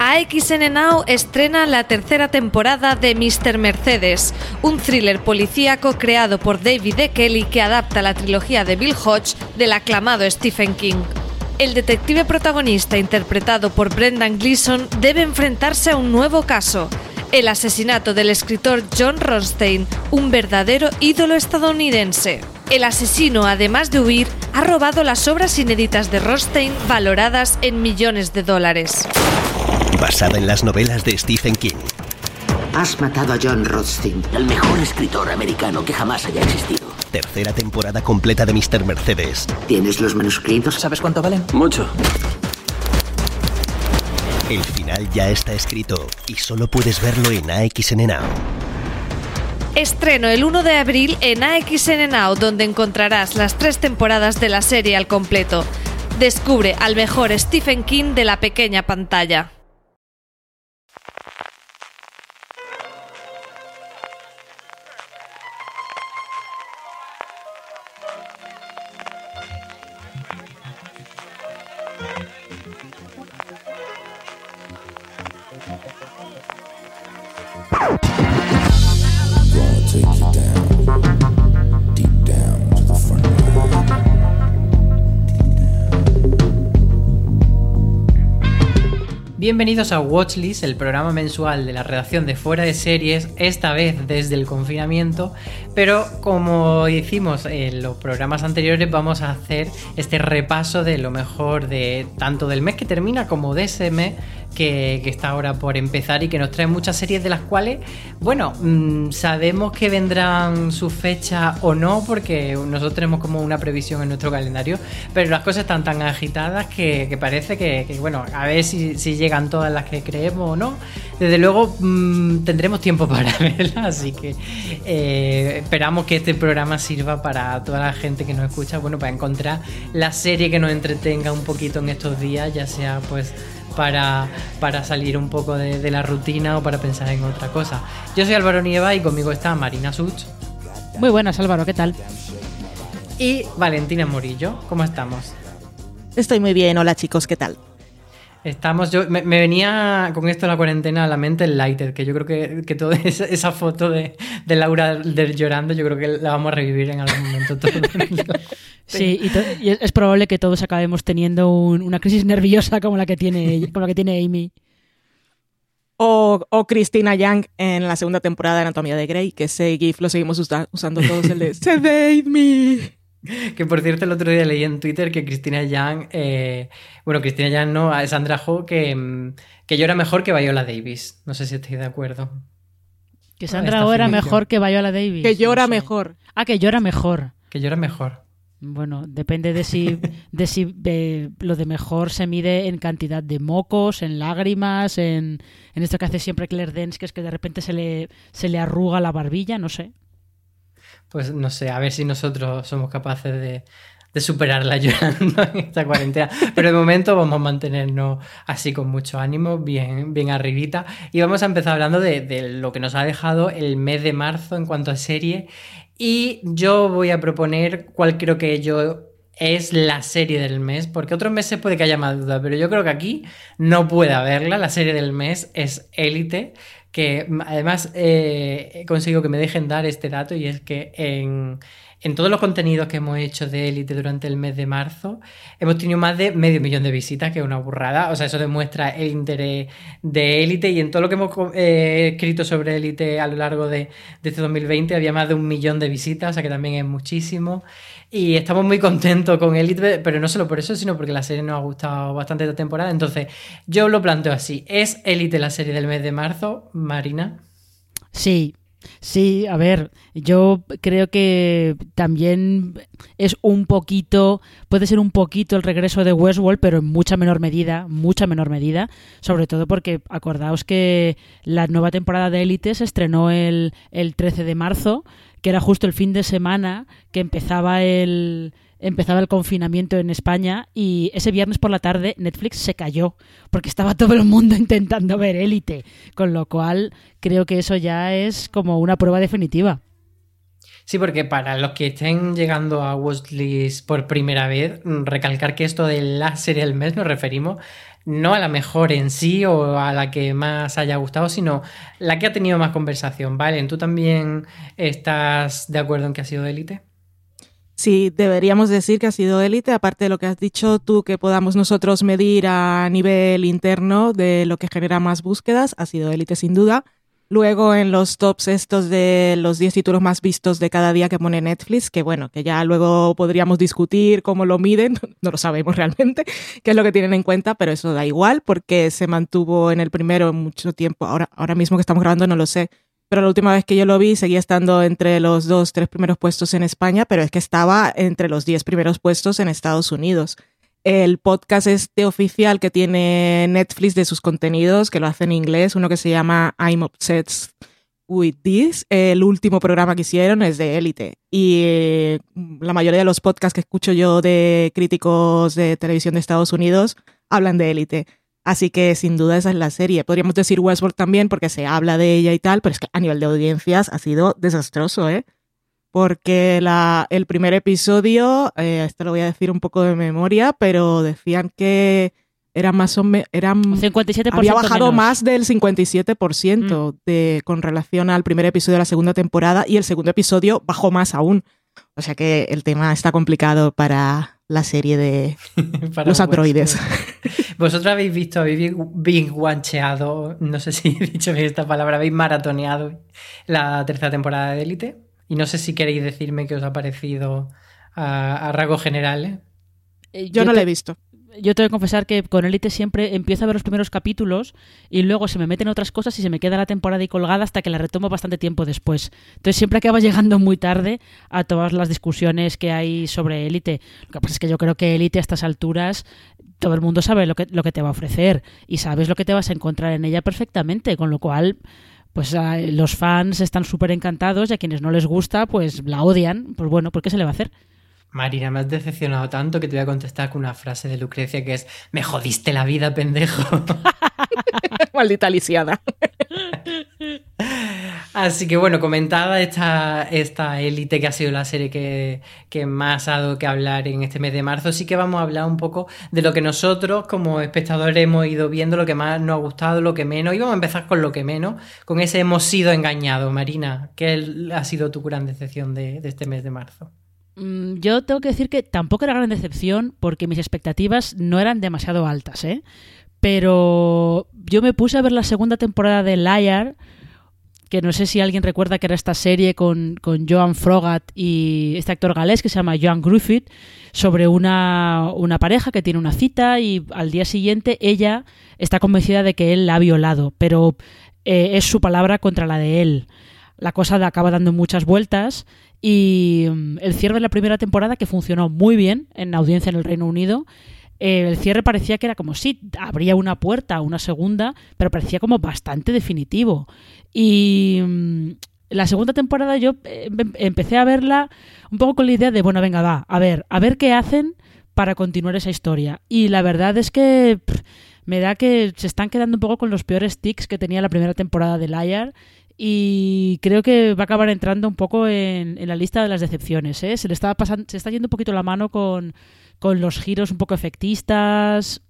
AXN Now estrena la tercera temporada de Mr. Mercedes, un thriller policíaco creado por David E. Kelly que adapta la trilogía de Bill Hodge del aclamado Stephen King. El detective protagonista, interpretado por Brendan Gleeson, debe enfrentarse a un nuevo caso, el asesinato del escritor John Ronstein, un verdadero ídolo estadounidense. El asesino, además de huir, ha robado las obras inéditas de Ronstein valoradas en millones de dólares. Basada en las novelas de Stephen King. Has matado a John Rothstein, el mejor escritor americano que jamás haya existido. Tercera temporada completa de Mr. Mercedes. ¿Tienes los manuscritos? ¿Sabes cuánto valen? Mucho. El final ya está escrito y solo puedes verlo en AXN Now. Estreno el 1 de abril en AXN Now, donde encontrarás las tres temporadas de la serie al completo. Descubre al mejor Stephen King de la pequeña pantalla. Bienvenidos a Watchlist, el programa mensual de la redacción de Fuera de Series, esta vez desde el confinamiento, pero como hicimos en los programas anteriores vamos a hacer este repaso de lo mejor de tanto del mes que termina como de ese mes que, está ahora por empezar y que nos trae muchas series de las cuales, bueno, mm, sabemos que vendrán su fecha o no, porque nosotros tenemos como una previsión en nuestro calendario, pero las cosas están tan agitadas que, parece que, bueno, a ver si, llegan todas las que creemos o no. Desde luego mm, tendremos tiempo para verlas, así que eh, esperamos que este programa sirva para toda la gente que nos escucha, bueno, para encontrar la serie que nos entretenga un poquito en estos días, ya sea pues para, para salir un poco de, la rutina o para pensar en otra cosa. Yo soy Álvaro Nieva y conmigo está Marina Such. Muy buenas Álvaro, ¿qué tal? Y Valentina Morillo, ¿cómo estamos? Estoy muy bien, hola chicos, ¿qué tal? Estamos, yo me, venía con esto de la cuarentena a la mente el Lighted, que yo creo que, que toda esa, foto de, Laura del llorando, yo creo que la vamos a revivir en algún momento. sí, y, es probable que todos acabemos teniendo una crisis nerviosa como la que tiene, como la que tiene Amy. O, o Christina Young en la segunda temporada de Anatomía de Grey, que ese GIF lo seguimos usando todos, el de Save me. Que por cierto, el otro día leí en Twitter que Cristina Yang, eh, bueno, Cristina Yang no, a Sandra Ho, que, mm, que llora mejor que Viola Davis. No sé si estoy de acuerdo. Que Sandra Ho era mejor que Viola Davis. Que llora mejor. Ah, que llora mejor. Que llora mejor. Bueno, depende de si, de si lo de mejor se mide en cantidad de mocos, en lágrimas, en, en esto que hace siempre Claire Dance, que es que de repente se le, se le arruga la barbilla, no sé pues no sé, a ver si nosotros somos capaces de, superarla llorando en esta cuarentena. Pero de momento vamos a mantenernos así con mucho ánimo, bien, bien arribita. Y vamos a empezar hablando de, de, lo que nos ha dejado el mes de marzo en cuanto a serie. Y yo voy a proponer cuál creo que yo es la serie del mes, porque otros meses puede que haya más duda, pero yo creo que aquí no puede haberla. La serie del mes es Élite que además eh, he conseguido que me dejen dar este dato y es que en, en todos los contenidos que hemos hecho de Élite durante el mes de marzo, hemos tenido más de medio millón de visitas, que es una burrada. O sea, eso demuestra el interés de Élite y en todo lo que hemos eh, escrito sobre Élite a lo largo de, de, este 2020 había más de un millón de visitas, o sea que también es muchísimo. Y estamos muy contentos con Elite, pero no solo por eso, sino porque la serie nos ha gustado bastante esta temporada. Entonces, yo lo planteo así. ¿Es Elite la serie del mes de marzo, Marina? Sí, Sí, a ver, yo creo que también es un poquito, puede ser un poquito el regreso de Westworld, pero en mucha menor medida, mucha menor medida, sobre todo porque acordaos que la nueva temporada de Elite se estrenó el, el 13 de marzo que era justo el fin de semana que empezaba el empezaba el confinamiento en España y ese viernes por la tarde Netflix se cayó porque estaba todo el mundo intentando ver Élite, con lo cual creo que eso ya es como una prueba definitiva. Sí, porque para los que estén llegando a Watchlist por primera vez, mm, recalcar que esto de la serie del mes nos referimos no a la mejor en sí o a la que más haya gustado, sino la que ha tenido más conversación. Valen, ¿tú también estás de acuerdo en que ha sido élite? Sí, deberíamos decir que ha sido élite, aparte de lo que has dicho tú, que podamos nosotros medir a nivel interno de lo que genera más búsquedas, ha sido élite sin duda. Luego en los tops estos de los 10 títulos más vistos de cada día que pone Netflix, que bueno, que ya luego podríamos discutir cómo lo miden, no lo sabemos realmente, qué es lo que tienen en cuenta, pero eso da igual porque se mantuvo en el primero mucho tiempo. Ahora, ahora mismo que estamos grabando no lo sé, pero la última vez que yo lo vi seguía estando entre los dos, tres primeros puestos en España, pero es que estaba entre los 10 primeros puestos en Estados Unidos el podcast este oficial que tiene Netflix de sus contenidos, que lo hace en inglés, uno que se llama I'm Obsessed with This. El último programa que hicieron es de élite. Y eh, la mayoría de los podcasts que escucho yo de críticos de televisión de Estados Unidos hablan de élite. Así que sin duda esa es la serie. Podríamos decir Westworld también porque se habla de ella y tal, pero es que a nivel de audiencias ha sido desastroso, ¿eh? porque la, el primer episodio, eh, esto lo voy a decir un poco de memoria, pero decían que era más o menos, eran, 57% había bajado menos. más del 57% de, con relación al primer episodio de la segunda temporada y el segundo episodio bajó más aún. O sea que el tema está complicado para la serie de los androides. Vosotros habéis visto, habéis big guancheado, no sé si he dicho bien esta palabra, habéis maratoneado la tercera temporada de Élite. Y no sé si queréis decirme qué os ha parecido a, a rasgos generales. Eh, Yo no te- la he visto. Yo tengo que confesar que con Elite siempre empiezo a ver los primeros capítulos y luego se me meten otras cosas y se me queda la temporada ahí colgada hasta que la retomo bastante tiempo después. Entonces siempre acaba llegando muy tarde a todas las discusiones que hay sobre Elite. Lo que pasa es que yo creo que Elite a estas alturas todo el mundo sabe lo que, lo que te va a ofrecer y sabes lo que te vas a encontrar en ella perfectamente, con lo cual pues ah, los fans están súper encantados y a quienes no les gusta pues la odian. Pues bueno, ¿por qué se le va a hacer? Marina, me has decepcionado tanto que te voy a contestar con una frase de Lucrecia que es Me jodiste la vida, pendejo. Maldita lisiada. Así que bueno, comentada esta, esta élite que ha sido la serie que, que más ha dado que hablar en este mes de marzo, sí que vamos a hablar un poco de lo que nosotros como espectadores hemos ido viendo, lo que más nos ha gustado, lo que menos. Y vamos a empezar con lo que menos, con ese hemos sido engañados. Marina, ¿qué ha sido tu gran decepción de, de este mes de marzo? Mm, Yo tengo que decir que tampoco era gran decepción porque mis expectativas no eran demasiado altas, ¿eh? Pero yo me puse a ver la segunda temporada de Liar, que no sé si alguien recuerda que era esta serie con, con Joan Frogat y este actor galés que se llama Joan Griffith, sobre una, una pareja que tiene una cita y al día siguiente ella está convencida de que él la ha violado, pero eh, es su palabra contra la de él. La cosa acaba dando muchas vueltas y mm, el cierre de la primera temporada, que funcionó muy bien en audiencia en el Reino Unido, eh, el cierre parecía que era como sí, habría una puerta una segunda, pero parecía como bastante definitivo. Y mm, la segunda temporada yo eh, em- empecé a verla un poco con la idea de, bueno, venga, va, a ver, a ver qué hacen para continuar esa historia. Y la verdad es que me da que se están quedando un poco con los peores tics que tenía la primera temporada de Liar y creo que va a acabar entrando un poco en, en la lista de las decepciones. ¿eh? Se le está pasando, se está yendo un poquito la mano con, con los giros un poco efectistas.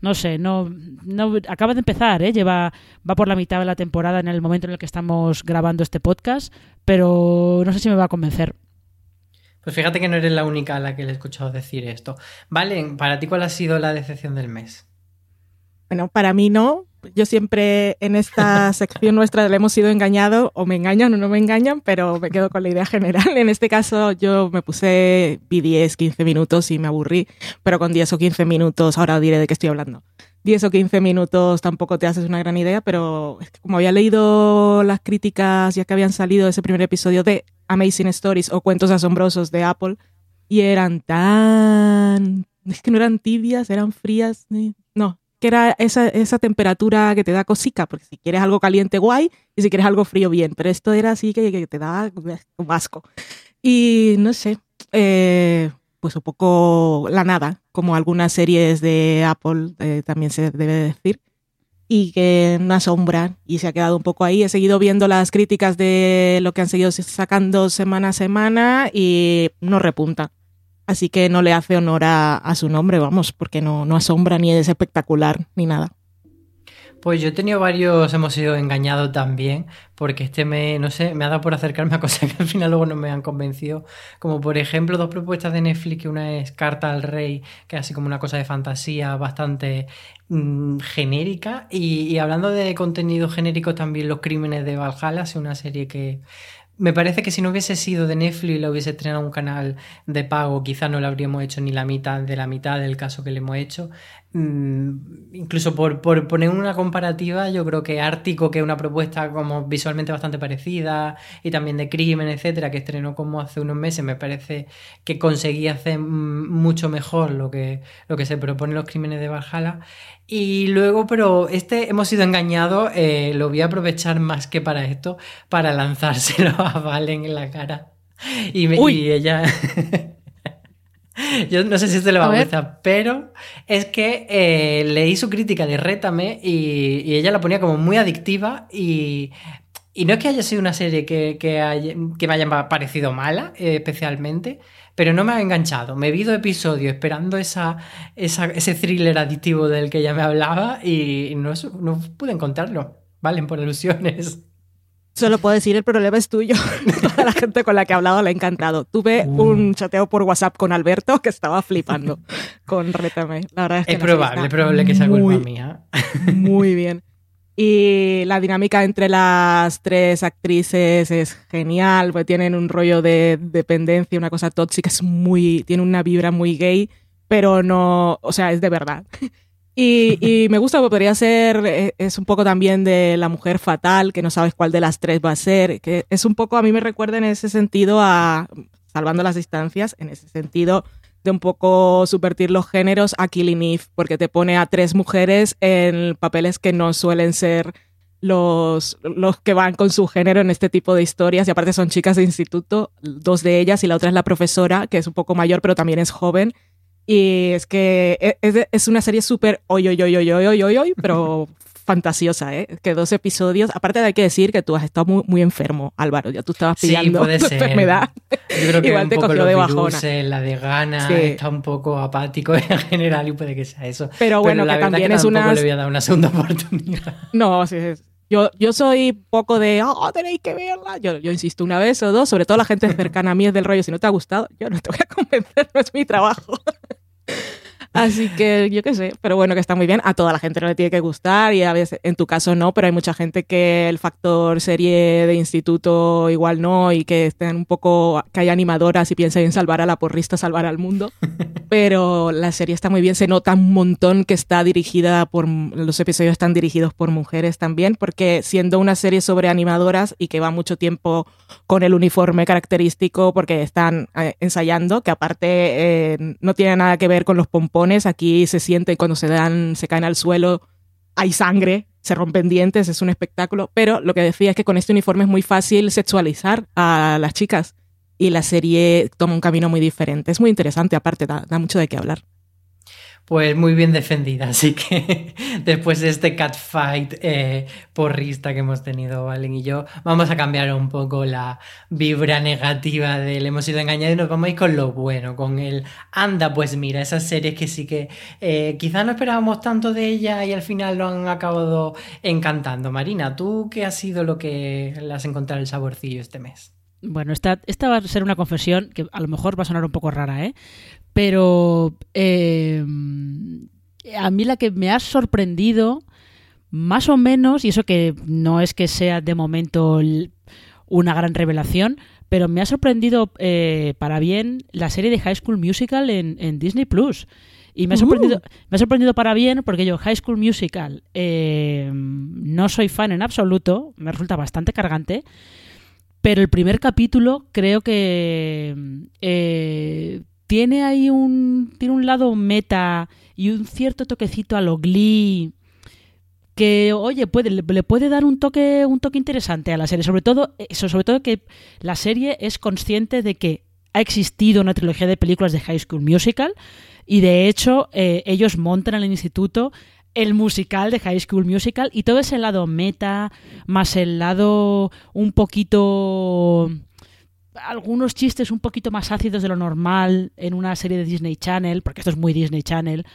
No sé, no, no acaba de empezar, ¿eh? lleva va por la mitad de la temporada en el momento en el que estamos grabando este podcast, pero no sé si me va a convencer. Pues fíjate que no eres la única a la que le he escuchado decir esto. Valen, para ti, ¿cuál ha sido la decepción del mes? Bueno, para mí no. Yo siempre en esta sección nuestra le hemos sido engañado, o me engañan o no me engañan, pero me quedo con la idea general. En este caso yo me puse, vi 10, 15 minutos y me aburrí, pero con 10 o 15 minutos, ahora diré de qué estoy hablando. 10 o 15 minutos tampoco te haces una gran idea, pero es que como había leído las críticas ya que habían salido de ese primer episodio de Amazing Stories o Cuentos Asombrosos de Apple, y eran tan... Es que no eran tibias, eran frías. No, que era esa, esa temperatura que te da cosica, porque si quieres algo caliente, guay, y si quieres algo frío, bien, pero esto era así que, que te da como asco. Y no sé, eh, pues un poco la nada, como algunas series de Apple eh, también se debe decir. y que no asombra y se ha quedado un poco ahí. He seguido viendo las críticas de lo que han seguido sacando semana a semana y no repunta. Así que no le hace honor a, a su nombre, vamos, porque no, no asombra ni es espectacular ni nada. Pues yo he tenido varios, hemos sido engañados también, porque este me, no sé, me ha dado por acercarme a cosas que al final luego no me han convencido. Como por ejemplo, dos propuestas de Netflix, una es Carta al Rey, que es así como una cosa de fantasía bastante mm, genérica. Y, y hablando de contenido genérico, también Los Crímenes de Valhalla, es una serie que me parece que si no hubiese sido de Netflix lo hubiese estrenado un canal de pago, quizás no le habríamos hecho ni la mitad de la mitad del caso que le hemos hecho. Mm, incluso por, por, poner una comparativa, yo creo que Ártico, que es una propuesta como visualmente bastante parecida, y también de crimen, etcétera, que estrenó como hace unos meses, me parece que conseguía hacer mucho mejor lo que, lo que se propone los crímenes de Valhalla. Y luego, pero este hemos sido engañados, eh, lo voy a aprovechar más que para esto, para lanzárselo a Valen en la cara. Y, me, y ella. Yo no sé si esto le va a, gustar, pero es que eh, leí su crítica de Rétame y, y, ella la ponía como muy adictiva y, y no es que haya sido una serie que, que, haya, que me haya parecido mala eh, especialmente, pero no me ha enganchado. Me he visto episodios esperando esa, esa, ese thriller adictivo del que ella me hablaba y no, no pude encontrarlo. Valen por alusiones. Solo puedo decir, el problema es tuyo. Toda la gente con la que he hablado le ha encantado. Tuve uh. un chateo por WhatsApp con Alberto que estaba flipando con Rétame. La verdad es que es probable, probable que sea culpa mía. muy bien. Y la dinámica entre las tres actrices es genial, pues tienen un rollo de dependencia, una cosa tóxica, es muy, tiene una vibra muy gay, pero no, o sea, es de verdad. Y, y, me gusta porque podría ser, eh, es un poco también de la mujer fatal, que no sabes cuál de las tres va a ser, que es un poco, a mí me recuerda en ese sentido a, salvando las distancias, en ese sentido de un poco subvertir los géneros a Killing Eve, porque te pone a tres mujeres en papeles que no suelen ser los, los que van con su género en este tipo de historias, y aparte son chicas de instituto, dos de ellas, y la otra es la profesora, que es un poco mayor, pero también es joven, y es que e, es, es una serie súper hoy, hoy, hoy, hoy, hoy, hoy, hoy, pero fantasiosa, ¿eh? Que dos episodios. Aparte de hay que decir que tú has estado muy, muy enfermo, Álvaro. Ya tú estabas pillando sí, tu enfermedad. Yo creo que Igual te un poco cogió de bajona. la de gana, sí. está un poco apático en general y puede que sea eso. Pero bueno, Pero que también que es una. le voy a dar una segunda oportunidad. No, sí, sí. Yo, yo soy poco de, oh, tenéis que verla. Yo, yo insisto una vez o dos, sobre todo la gente cercana a mí es del rollo, si no te ha gustado, yo no te voy a convencer, no es mi trabajo. you Así que yo qué sé, pero bueno, que está muy bien. A toda la gente no le tiene que gustar y a veces, en tu caso no, pero hay mucha gente que el factor serie de instituto igual no y que estén un poco, que hay animadoras y piensen en salvar a la porrista, salvar al mundo. Pero la serie está muy bien, se nota un montón que está dirigida por, los episodios están dirigidos por mujeres también, porque siendo una serie sobre animadoras y que va mucho tiempo con el uniforme característico porque están eh, ensayando, que aparte eh, no tiene nada que ver con los pompones, aquí se siente cuando se dan, se caen al suelo, hay sangre, se rompen dientes, es un espectáculo, pero lo que decía es que con este uniforme es muy fácil sexualizar a las chicas y la serie toma un camino muy diferente. Es muy interesante, aparte, da, da mucho de qué hablar. Pues muy bien defendida, así que después de este catfight eh, porrista que hemos tenido Valen y yo, vamos a cambiar un poco la vibra negativa del hemos sido engañados y nos vamos a ir con lo bueno, con el anda, pues mira, esas series que sí que eh, quizás no esperábamos tanto de ella y al final lo han acabado encantando. Marina, ¿tú qué ha sido lo que le has encontrado el saborcillo este mes? Bueno, esta, esta va a ser una confesión que a lo mejor va a sonar un poco rara, ¿eh? Pero eh, a mí la que me ha sorprendido, más o menos, y eso que no es que sea de momento una gran revelación, pero me ha sorprendido eh, para bien la serie de High School Musical en, en Disney Plus. Y me ha, sorprendido, uh. me ha sorprendido para bien porque yo High School Musical eh, no soy fan en absoluto, me resulta bastante cargante. Pero el primer capítulo creo que eh, tiene ahí un, tiene un lado meta y un cierto toquecito a lo Glee que oye puede le, puede dar un toque un toque interesante a la serie. Sobre todo eso sobre todo que la serie es consciente de que ha existido una trilogía de películas de High School Musical y de hecho eh, ellos montan en el instituto el musical de High School Musical y todo ese lado meta, más el lado un poquito algunos chistes un poquito más ácidos de lo normal en una serie de Disney Channel, porque esto es muy Disney Channel.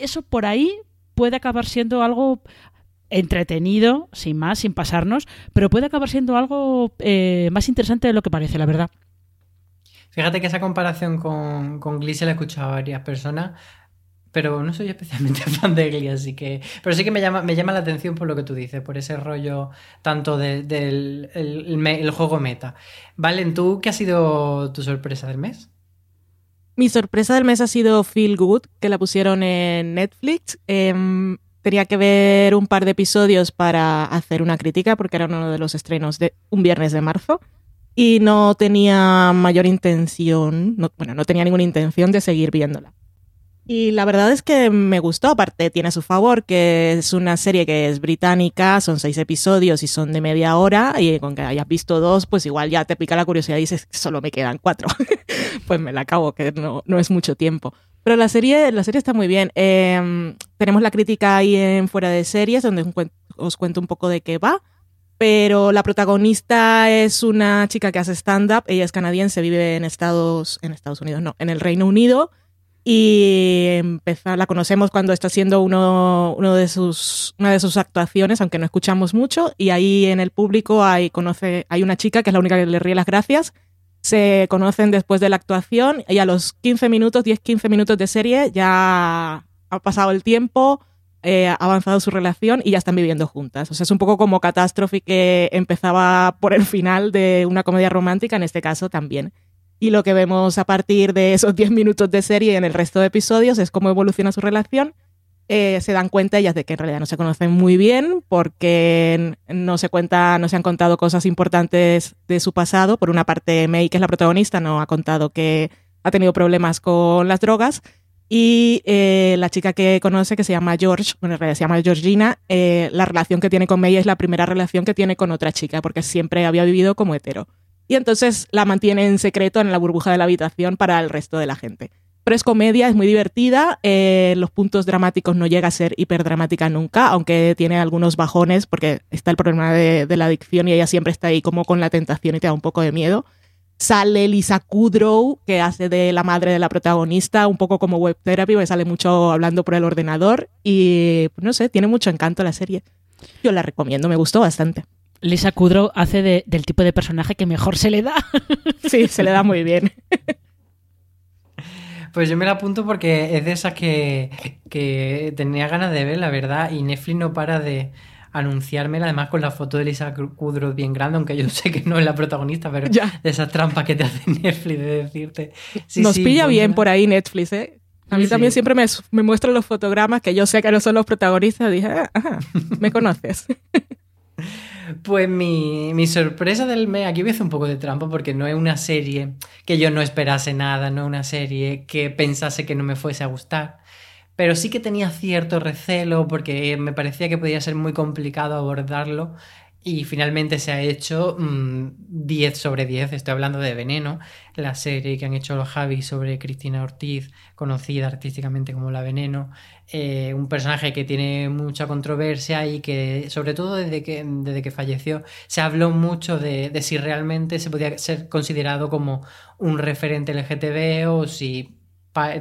Eso por ahí puede acabar siendo algo entretenido, sin más, sin pasarnos, pero puede acabar siendo algo eh, más interesante de lo que parece, la verdad. Fíjate que esa comparación con, con se la he escuchado a varias personas, pero no soy especialmente fan de Glee, así que... Pero sí que me llama, me llama la atención por lo que tú dices, por ese rollo tanto del el, juego meta. Valen, ¿tú qué ha sido tu sorpresa del mes? Mi sorpresa del mes ha sido Feel Good, que la pusieron en Netflix. Em, tenía que ver un par de episodios para hacer una crítica, porque era uno de los estrenos de un viernes de marzo. Y no tenía mayor intención, bueno, no tenía ninguna intención de seguir viéndola. Y la verdad es que me gustó, aparte tiene su favor, que es una serie que es británica, son seis episodios y son de media hora, y con que hayas visto dos, pues igual ya te pica la curiosidad y dices, solo me quedan cuatro. pues me la acabo, que no, no es mucho tiempo. Pero la serie, la serie está muy bien. Em, tenemos la crítica ahí en Fuera de Series, donde os cuento un poco de qué va. Pero la protagonista es una chica que hace stand-up. Ella es canadiense, vive en Estados, en Estados Unidos, no, en el Reino Unido y empezar, la conocemos cuando está haciendo uno, uno de sus, una de sus actuaciones, aunque no escuchamos mucho, y ahí en el público hay, conoce, hay una chica que es la única que le ríe las gracias, se conocen después de la actuación y a los 15 minutos, 10-15 minutos de serie ya ha pasado el tiempo, eh, ha avanzado su relación y ya están viviendo juntas. O sea, es un poco como Catástrofe que empezaba por el final de una comedia romántica, en este caso también. Y lo que vemos a partir de esos 10 minutos de serie en el resto de episodios es cómo evoluciona su relación. Eh, se dan cuenta ellas de que en realidad no se conocen muy bien porque no se cuenta, no se han contado cosas importantes de su pasado. Por una parte, May, que es la protagonista, no ha contado que ha tenido problemas con las drogas. Y eh, la chica que conoce, que se llama George, bueno, en realidad se llama Georgina, eh, la relación que tiene con May es la primera relación que tiene con otra chica, porque siempre había vivido como hetero y entonces la mantiene en secreto en la burbuja de la habitación para el resto de la gente. Pero es comedia, es muy divertida, eh, los puntos dramáticos no llega a ser hiperdramática nunca, aunque tiene algunos bajones porque está el problema de, la adicción y ella siempre está ahí como con la tentación y te da un poco de miedo. Sale Lisa Kudrow, que hace de la madre de la protagonista, un poco como web therapy, sale mucho hablando por el ordenador y no sé, tiene mucho encanto la serie. Yo la recomiendo, me gustó bastante. Lisa Kudrow hace del tipo de personaje que mejor se le da. Sí, se le da muy bien. Pues yo me la apunto porque es de esas que, tenía ganas de ver, la verdad, y Netflix no para de anunciármela, además con la foto de Lisa Kudrow bien grande, aunque yo sé que no es la protagonista, pero de esas trampas que te hace Netflix de decirte. Nos pilla bien por ahí Netflix, ¿eh? A mí también siempre me, me muestran los fotogramas que yo sé que no son los protagonistas. Dije, ah, ajá, me conoces. Pues mi, sorpresa del mes, aquí voy a hacer un poco de trampa porque no es una serie que yo no esperase nada, no es una serie que pensase que no me fuese a gustar, pero sí que tenía cierto recelo porque me parecía que podía ser muy complicado abordarlo y finalmente se ha hecho 10 mm, sobre 10. Estoy hablando de Veneno, la serie que han hecho los Javi sobre Cristina Ortiz, conocida artísticamente como La Veneno. Eh, un personaje que tiene mucha controversia y que, sobre todo desde que, desde que falleció, se habló mucho de, si realmente se podía ser considerado como un referente LGTB o si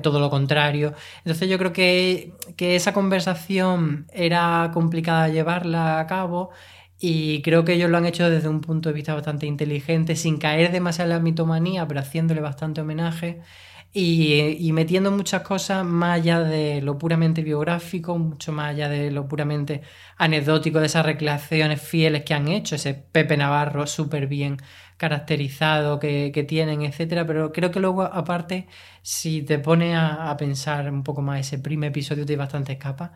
todo lo contrario. Entonces yo creo que, que esa conversación era complicada llevarla a cabo y creo que ellos lo han hecho desde un punto de vista bastante inteligente, sin caer demasiado en la mitomanía, pero haciéndole bastante homenaje y, metiendo muchas cosas más allá de lo puramente biográfico, mucho más allá de lo puramente anecdótico, de esas recreaciones fieles que han hecho, ese Pepe Navarro súper bien caracterizado que, tienen, etcétera. Pero creo que luego, aparte, si te pones a, pensar un poco más, ese primer episodio te bastante capas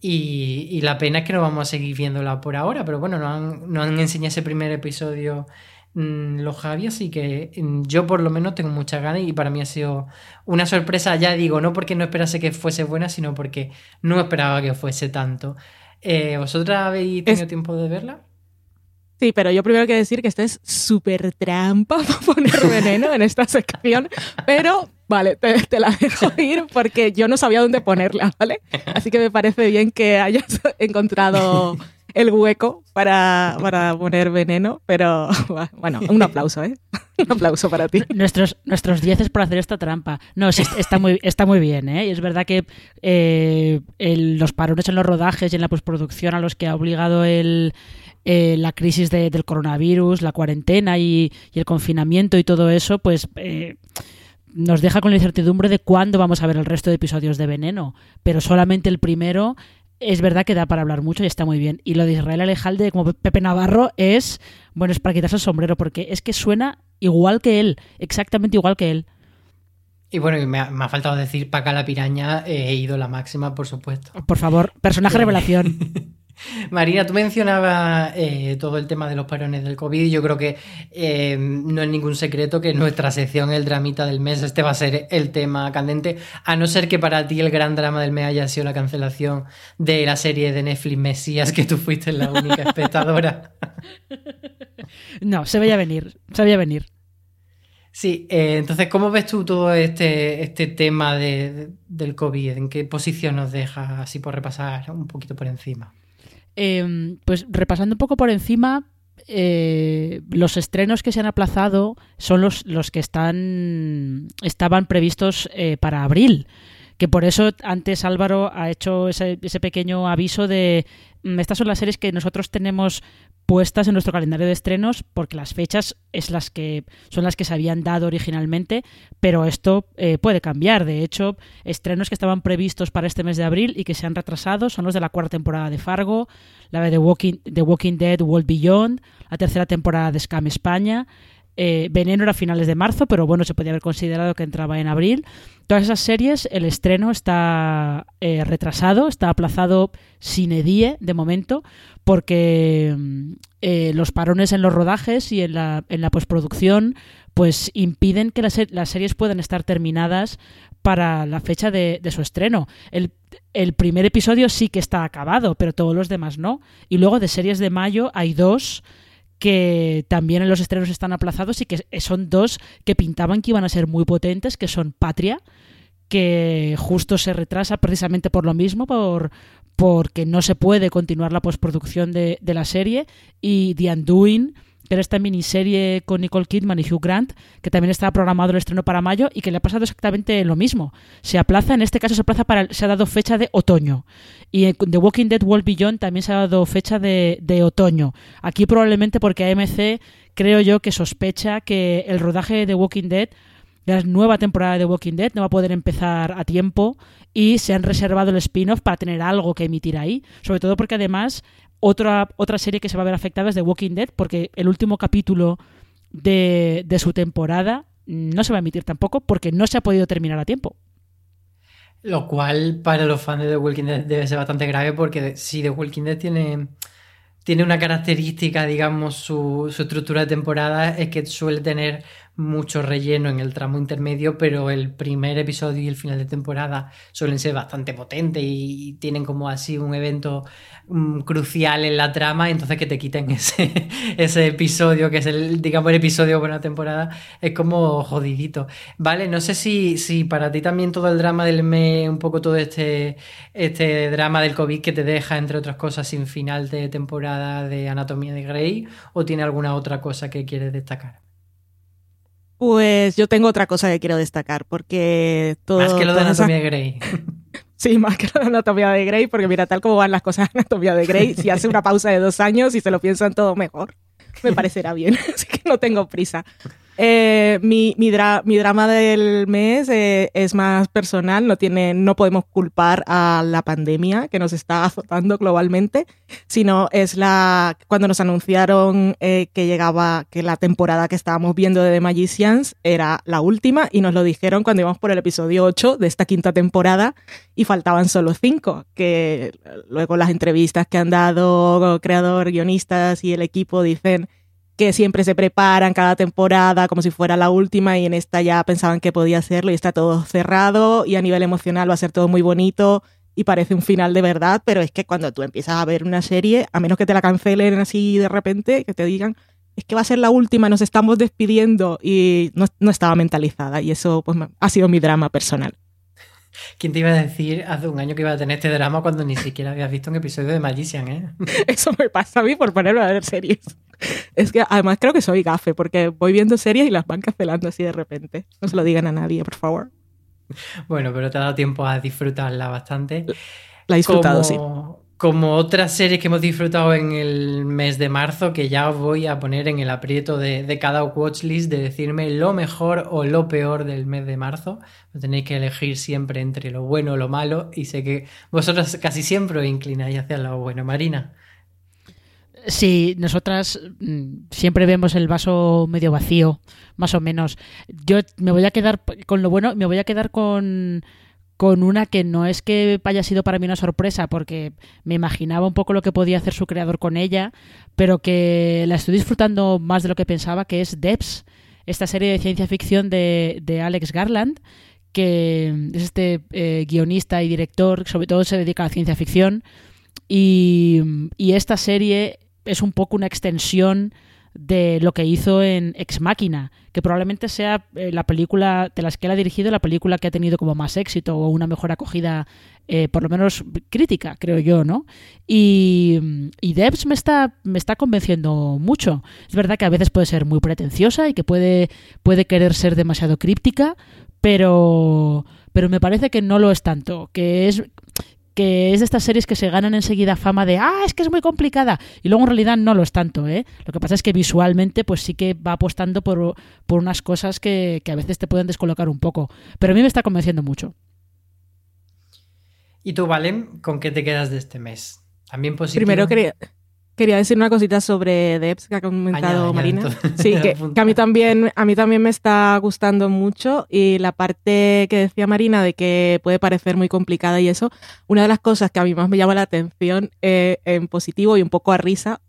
y, la pena es que no vamos a seguir viéndola por ahora, pero bueno, nos han, han enseñado ese primer episodio los Javi, así que mm, yo por lo menos tengo muchas ganas y para mí ha sido una sorpresa, ya digo, no porque no esperase que fuese buena, sino porque no esperaba que fuese tanto. Eh, ¿Vosotras habéis tenido tiempo de verla? Sí, pero yo primero quiero decir que esto es súper trampa para poner veneno en esta sección, pero Vale, te, te la dejo ir porque yo no sabía dónde ponerla, ¿vale? Así que me parece bien que hayas encontrado el hueco para, para poner veneno, pero bueno, un aplauso, ¿eh? Un aplauso para ti. Nuestros, nuestros dieces por hacer esta trampa. No, está, muy, está muy bien, ¿eh? Y es verdad que eh, los parones en los rodajes y en la postproducción a los que ha obligado el, eh, la crisis de- del coronavirus, la cuarentena y, y el confinamiento y todo eso, pues eh, nos deja con la incertidumbre de cuándo vamos a ver el resto de episodios de Veneno. Pero solamente el primero es verdad que da para hablar mucho y está muy bien. Y lo de Israel Alejalde como Pepe Navarro es, bueno, es para quitarse el sombrero, porque es que suena igual que él, exactamente igual que él. Y bueno, me ha, me ha faltado decir Paca la piraña, eh, ídola máxima, por supuesto. Por favor, personaje revelación. Marina, tú mencionabas eh, todo el tema de los parones del COVID y yo creo que eh, no es ningún secreto que nuestra sección, el dramita del mes, este va a ser el tema candente, a no ser que para ti el gran drama del mes haya sido la cancelación de la serie de Netflix Mesías, que tú fuiste la única espectadora. No, se veía venir, se veía venir. Sí, eh, entonces, ¿cómo ves tú todo este, este tema de- de- del COVID? ¿En qué posición nos deja, así por repasar un poquito por encima? Eh, pues repasando un poco por encima, eh, los estrenos que se han aplazado son los, los que están estaban previstos eh, para abril. Que por eso antes Álvaro ha hecho ese, ese pequeño aviso de "Mm, estas son las series que nosotros tenemos puestas en nuestro calendario de estrenos porque las fechas es las que son las que se habían dado originalmente, pero esto eh, puede cambiar. De hecho, estrenos que estaban previstos para este mes de abril y que se han retrasado son los de la cuarta temporada de Fargo, la de The Walking, The Walking Dead World Beyond, la tercera temporada de Scam España. Eh, Veneno era a finales de marzo, pero bueno, se podía haber considerado que entraba en abril. Todas esas series, el estreno está eh, retrasado, está aplazado sine die de momento, porque mm, eh, los parones en los rodajes y en la, en la postproducción pues impiden que las, las series puedan estar terminadas para la fecha de, de su estreno. El, el primer episodio sí que está acabado, pero todos los demás no. Y luego de series de mayo hay dos que también en los estrenos están aplazados y que son dos que pintaban que iban a ser muy potentes, que son Patria, que justo se retrasa precisamente por lo mismo, por porque no se puede continuar la postproducción de, de la serie, y The Undoing, que era esta miniserie con Nicole Kidman y Hugh Grant, que también estaba programado el estreno para mayo y que le ha pasado exactamente lo mismo. Se aplaza, en este caso se aplaza para, se ha dado fecha de otoño. Y The Walking Dead World Beyond también se ha dado fecha de, de otoño. Aquí probablemente porque AMC creo yo que sospecha que el rodaje de The Walking Dead de la nueva temporada de Walking Dead no va a poder empezar a tiempo y se han reservado el spin-off para tener algo que emitir ahí. Sobre todo porque además otra, otra serie que se va a ver afectada es The Walking Dead porque el último capítulo de, de su temporada no se va a emitir tampoco porque no se ha podido terminar a tiempo. Lo cual para los fans de The Walking Dead debe ser bastante grave porque si The Walking Dead tiene, tiene una característica, digamos, su, su estructura de temporada es que suele tener mucho relleno en el tramo intermedio, pero el primer episodio y el final de temporada suelen ser bastante potentes y tienen como así un evento mm, crucial en la trama, entonces que te quiten ese, ese episodio, que es el, digamos, el episodio una temporada, es como jodidito. Vale, no sé si, si para ti también todo el drama del mes, un poco todo este, este drama del COVID que te deja, entre otras cosas, sin final de temporada de Anatomía de Grey, o tiene alguna otra cosa que quieres destacar. Pues yo tengo otra cosa que quiero destacar, porque todo. Más que lo de Anatomía de Grey. Sí, más que lo de Anatomía de Grey, porque mira, tal como van las cosas en Anatomía de Grey, si hace una pausa de dos años y se lo piensan todo mejor, me parecerá bien. Así que no tengo prisa. Eh, mi, mi, dra- mi drama del mes eh, es más personal, no, tiene, no podemos culpar a la pandemia que nos está azotando globalmente, sino es la cuando nos anunciaron eh, que llegaba, que la temporada que estábamos viendo de The Magicians era la última y nos lo dijeron cuando íbamos por el episodio 8 de esta quinta temporada y faltaban solo cinco, que luego las entrevistas que han dado creador, guionistas y el equipo dicen que siempre se preparan cada temporada como si fuera la última y en esta ya pensaban que podía hacerlo y está todo cerrado y a nivel emocional va a ser todo muy bonito y parece un final de verdad, pero es que cuando tú empiezas a ver una serie, a menos que te la cancelen así de repente, que te digan es que va a ser la última, nos estamos despidiendo y no, no estaba mentalizada y eso pues ha sido mi drama personal. ¿Quién te iba a decir hace un año que iba a tener este drama cuando ni siquiera habías visto un episodio de Magician, eh? Eso me pasa a mí por ponerme a ver series. Es que además creo que soy gafe porque voy viendo series y las van cancelando así de repente. No se lo digan a nadie, por favor. Bueno, pero te ha dado tiempo a disfrutarla bastante. La he disfrutado, sí como otras series que hemos disfrutado en el mes de marzo, que ya os voy a poner en el aprieto de, cada watchlist de decirme lo mejor o lo peor del mes de marzo. Tenéis que elegir siempre entre lo bueno o lo malo y sé que vosotras casi siempre os inclináis hacia lo bueno. Marina. Sí, nosotras mm, siempre vemos el vaso medio vacío, más o menos. Yo me voy a quedar con lo bueno, me voy a quedar con con una que no es que haya sido para mí una sorpresa, porque me imaginaba un poco lo que podía hacer su creador con ella, pero que la estoy disfrutando más de lo que pensaba, que es Debs, esta serie de ciencia ficción de, Alex Garland, que es este eh, guionista y director, sobre todo se dedica a la ciencia ficción, y, y esta serie es un poco una extensión de lo que hizo en Ex Máquina, que probablemente sea eh, la película de las que él ha dirigido, la película que ha tenido como más éxito o una mejor acogida, eh, por lo menos crítica, creo yo, ¿no? Y, y Debs me está, me está convenciendo mucho. Es verdad que a veces puede ser muy pretenciosa y que puede, puede querer ser demasiado críptica, pero, pero me parece que no lo es tanto, que es que es de estas series que se ganan enseguida fama de, ah, es que es muy complicada, y luego en realidad no lo es tanto, ¿eh? Lo que pasa es que visualmente pues sí que va apostando por, por unas cosas que, que, a veces te pueden descolocar un poco, pero a mí me está convenciendo mucho. ¿Y tú, Valen, con qué te quedas de este mes? ¿También positivo? Primero quería, Quería decir una cosita sobre Debs que ha comentado Marina. sí, que, a mí también a mí también me está gustando mucho y la parte que decía Marina de que puede parecer muy complicada y eso, una de las cosas que a mí más me llama la atención eh, en positivo y un poco a risa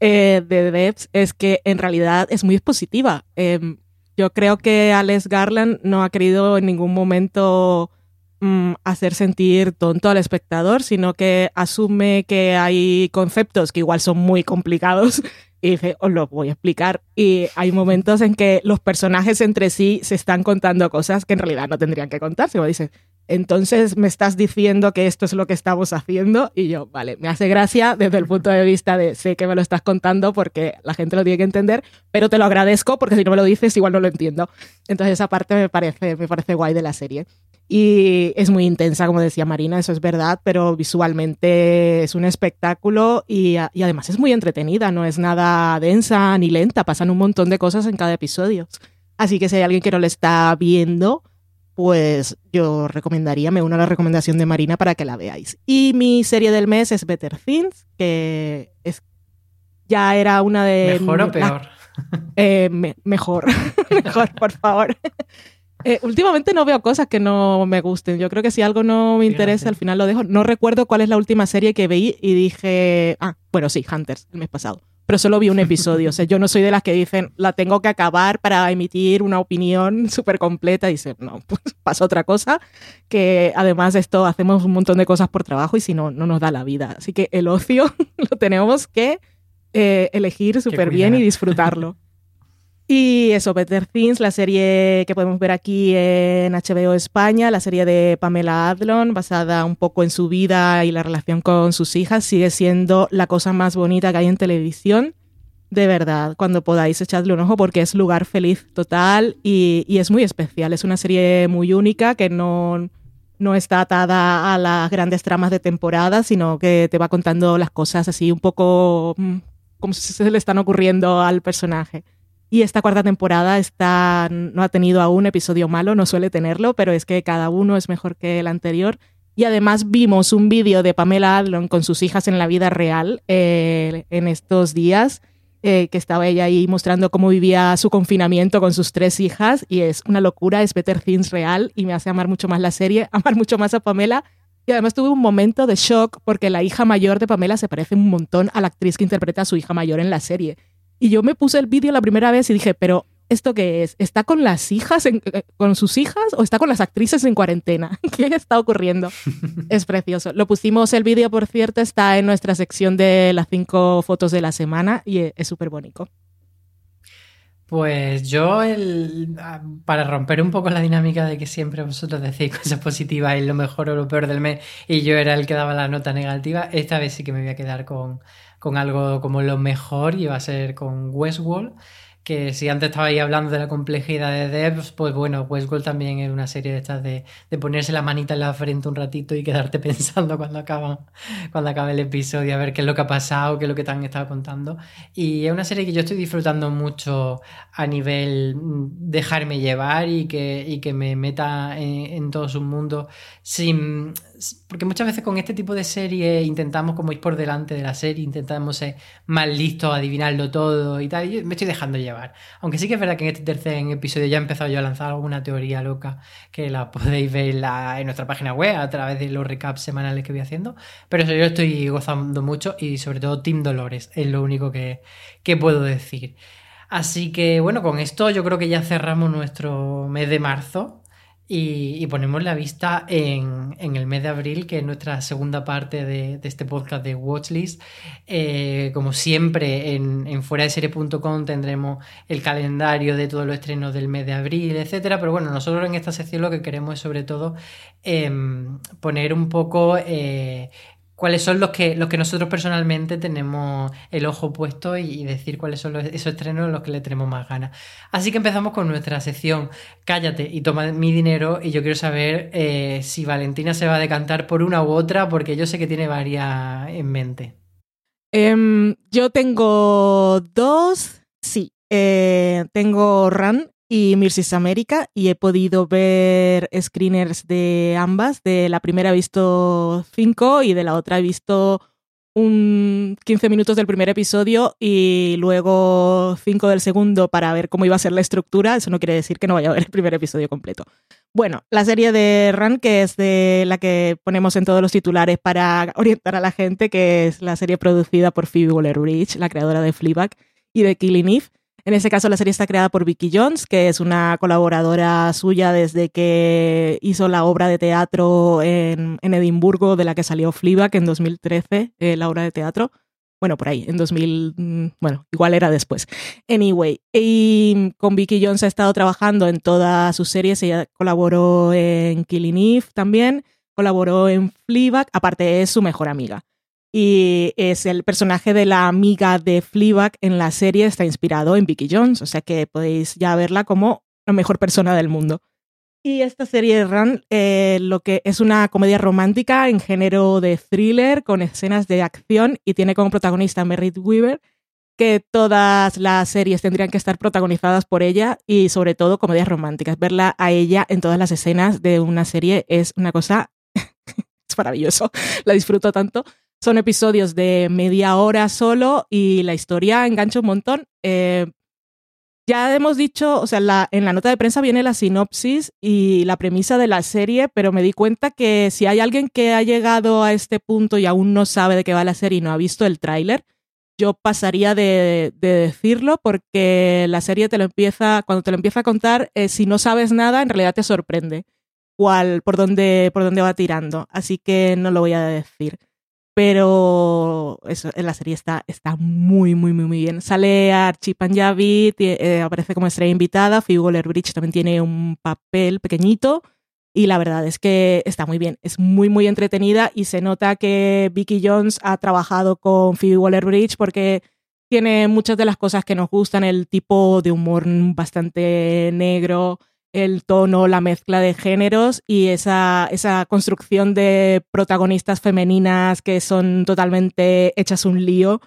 eh, de Debs es que en realidad es muy expositiva. Em, yo creo que Alex Garland no ha querido en ningún momento Mm, hacer sentir tonto al espectador, sino que asume que hay conceptos que igual son muy complicados y dice, os lo voy a explicar. Y hay momentos en que los personajes entre sí se están contando cosas que en realidad no tendrían que contarse. O dicen, entonces me estás diciendo que esto es lo que estamos haciendo. Y yo, vale, me hace gracia desde el punto de vista de sé que me lo estás contando porque la gente lo tiene que entender, pero te lo agradezco porque si no me lo dices igual no lo entiendo. Entonces esa parte me parece, me parece guay de la serie. Y es muy intensa, como decía Marina, eso es verdad, pero visualmente es un espectáculo y, y, además es muy entretenida, no es nada densa ni lenta, pasan un montón de cosas en cada episodio. Así que si hay alguien que no lo está viendo, pues yo recomendaría, me uno a la recomendación de Marina para que la veáis. Y mi serie del mes es Better Things, que es ya era una de... ¿Mejor o peor? Eh, mejor, mejor, por favor. Eh, últimamente no veo cosas que no me gusten. Yo creo que si algo no me interesa, al final lo dejo. No recuerdo cuál es la última serie que veí y dije, ah, bueno, sí, Hunters, el mes pasado. Pero solo vi un episodio. o sea, yo no soy de las que dicen, la tengo que acabar para emitir una opinión súper completa. Y dice, no, pues pasa otra cosa. Que además esto hacemos un montón de cosas por trabajo y si no, no nos da la vida. Así que el ocio lo tenemos que eh, elegir súper bien y disfrutarlo. Y eso, Better Things, la serie que podemos ver aquí en HBO España, la serie de Pamela Adlon, basada un poco en su vida y la relación con sus hijas, sigue siendo la cosa más bonita que hay en televisión. De verdad, cuando podáis echadle un ojo porque es lugar feliz total y, y es muy especial. Es una serie muy única que no, no está atada a las grandes tramas de temporada, sino que te va contando las cosas así un poco mm, como se le están ocurriendo al personaje. Y esta cuarta temporada está, no ha tenido aún episodio malo, no suele tenerlo, pero es que cada uno es mejor que el anterior. Y además vimos un vídeo de Pamela Adlon con sus hijas en la vida real eh, en estos días, eh, que estaba ella ahí mostrando cómo vivía su confinamiento con sus tres hijas. Y es una locura, es Better Things real y me hace amar mucho más la serie, amar mucho más a Pamela. Y además tuve un momento de shock porque la hija mayor de Pamela se parece un montón a la actriz que interpreta a su hija mayor en la serie. Y yo me puse el vídeo la primera vez y dije, pero ¿esto qué es? ¿Está con las hijas, eh, con sus hijas o está con las actrices en cuarentena? ¿Qué está ocurriendo? es precioso. Lo pusimos, el vídeo, por cierto, está en nuestra sección de las cinco fotos de la semana y es súper bonito. Pues yo, el, para romper un poco la dinámica de que siempre vosotros decís cosas positivas y lo mejor o lo peor del mes, y yo era el que daba la nota negativa, esta vez sí que me voy a quedar con, con algo como lo mejor y va a ser con Westworld que si antes estaba ahí hablando de la complejidad de Devs, pues bueno, Westworld también es una serie de estas de, ponerse la manita en la frente un ratito y quedarte pensando cuando acaba, cuando acabe el episodio, a ver qué es lo que ha pasado, qué es lo que te han estado contando. Y es una serie que yo estoy disfrutando mucho a nivel mm, dejarme llevar y que, y que me meta en, en todo su mundo sin, porque muchas veces con este tipo de serie intentamos como ir por delante de la serie, intentamos ser más listos, adivinarlo todo y tal, y me estoy dejando llevar. Aunque sí que es verdad que en este tercer episodio ya he empezado yo a lanzar alguna teoría loca que la podéis ver en, nuestra página web a través de los recaps semanales que voy haciendo, pero eso yo estoy gozando mucho y sobre todo Team Dolores es lo único que, que puedo decir. Así que bueno, con esto yo creo que ya cerramos nuestro mes de marzo. Y, ponemos la vista en, el mes de abril, que es nuestra segunda parte de, este podcast de Watchlist. Eh, como siempre, en, en fuera de serie.com tendremos el calendario de todos los estrenos del mes de abril, etcétera. Pero bueno, nosotros en esta sección lo que queremos es sobre todo em, poner un poco eh, cuáles son los que, los que nosotros personalmente tenemos el ojo puesto y, decir cuáles son esos estrenos en los que le tenemos más ganas. Así que empezamos con nuestra sección Cállate y toma mi dinero y yo quiero saber eh, si Valentina se va a decantar por una u otra porque yo sé que tiene varias en mente. Em, yo tengo dos, sí. Eh, tengo Run y Mirsis América y he podido ver screeners de ambas. De la primera he visto cinco y de la otra he visto un 15 minutos del primer episodio y luego cinco del segundo para ver cómo iba a ser la estructura. Eso no quiere decir que no vaya a ver el primer episodio completo. Bueno, la serie de Run, que es de la que ponemos en todos los titulares para orientar a la gente, que es la serie producida por Phoebe Waller-Bridge, la creadora de Fleabag y de Killing Eve. En ese caso, la serie está creada por Vicky Jones, que es una colaboradora suya desde que hizo la obra de teatro en, Edimburgo, de la que salió Fleabag en 2013, eh, la obra de teatro. Bueno, por ahí, en 2000, mm, bueno, igual era después. Anyway, y con Vicky Jones ha estado trabajando en todas sus series. Ella colaboró en Killing Eve también, colaboró en Fleabag, aparte es su mejor amiga y es el personaje de la amiga de Fleabag en la serie está inspirado en Vicky Jones, o sea que podéis ya verla como la mejor persona del mundo. Y esta serie de Run eh, lo que es una comedia romántica en género de thriller con escenas de acción y tiene como protagonista a Merritt Weaver, que todas las series tendrían que estar protagonizadas por ella y sobre todo comedias románticas. Verla a ella en todas las escenas de una serie es una cosa es maravilloso, la disfruto tanto. Son episodios de media hora solo y la historia engancha un montón. Eh, ya hemos dicho, o sea, en la nota de prensa viene la sinopsis y la premisa de la serie, pero me di cuenta que si hay alguien que ha llegado a este punto y aún no sabe de qué va la serie y no ha visto el tráiler, yo pasaría de, decirlo porque la serie te lo empieza, cuando te lo empieza a contar, eh, si no sabes nada, en realidad te sorprende cuál, por dónde, por dónde va tirando. Así que no lo voy a decir. Pero eso, en la serie está, está muy, muy, muy, muy bien. Sale Archie Panjabi, eh, aparece como estrella invitada. Phoebe Waller-Bridge también tiene un papel pequeñito. Y la verdad es que está muy bien. Es muy, muy entretenida y se nota que Vicky Jones ha trabajado con Phoebe Waller-Bridge porque tiene muchas de las cosas que nos gustan, el tipo de humor bastante negro, el tono, la mezcla de géneros y esa, esa construcción de protagonistas femeninas que son totalmente hechas un lío.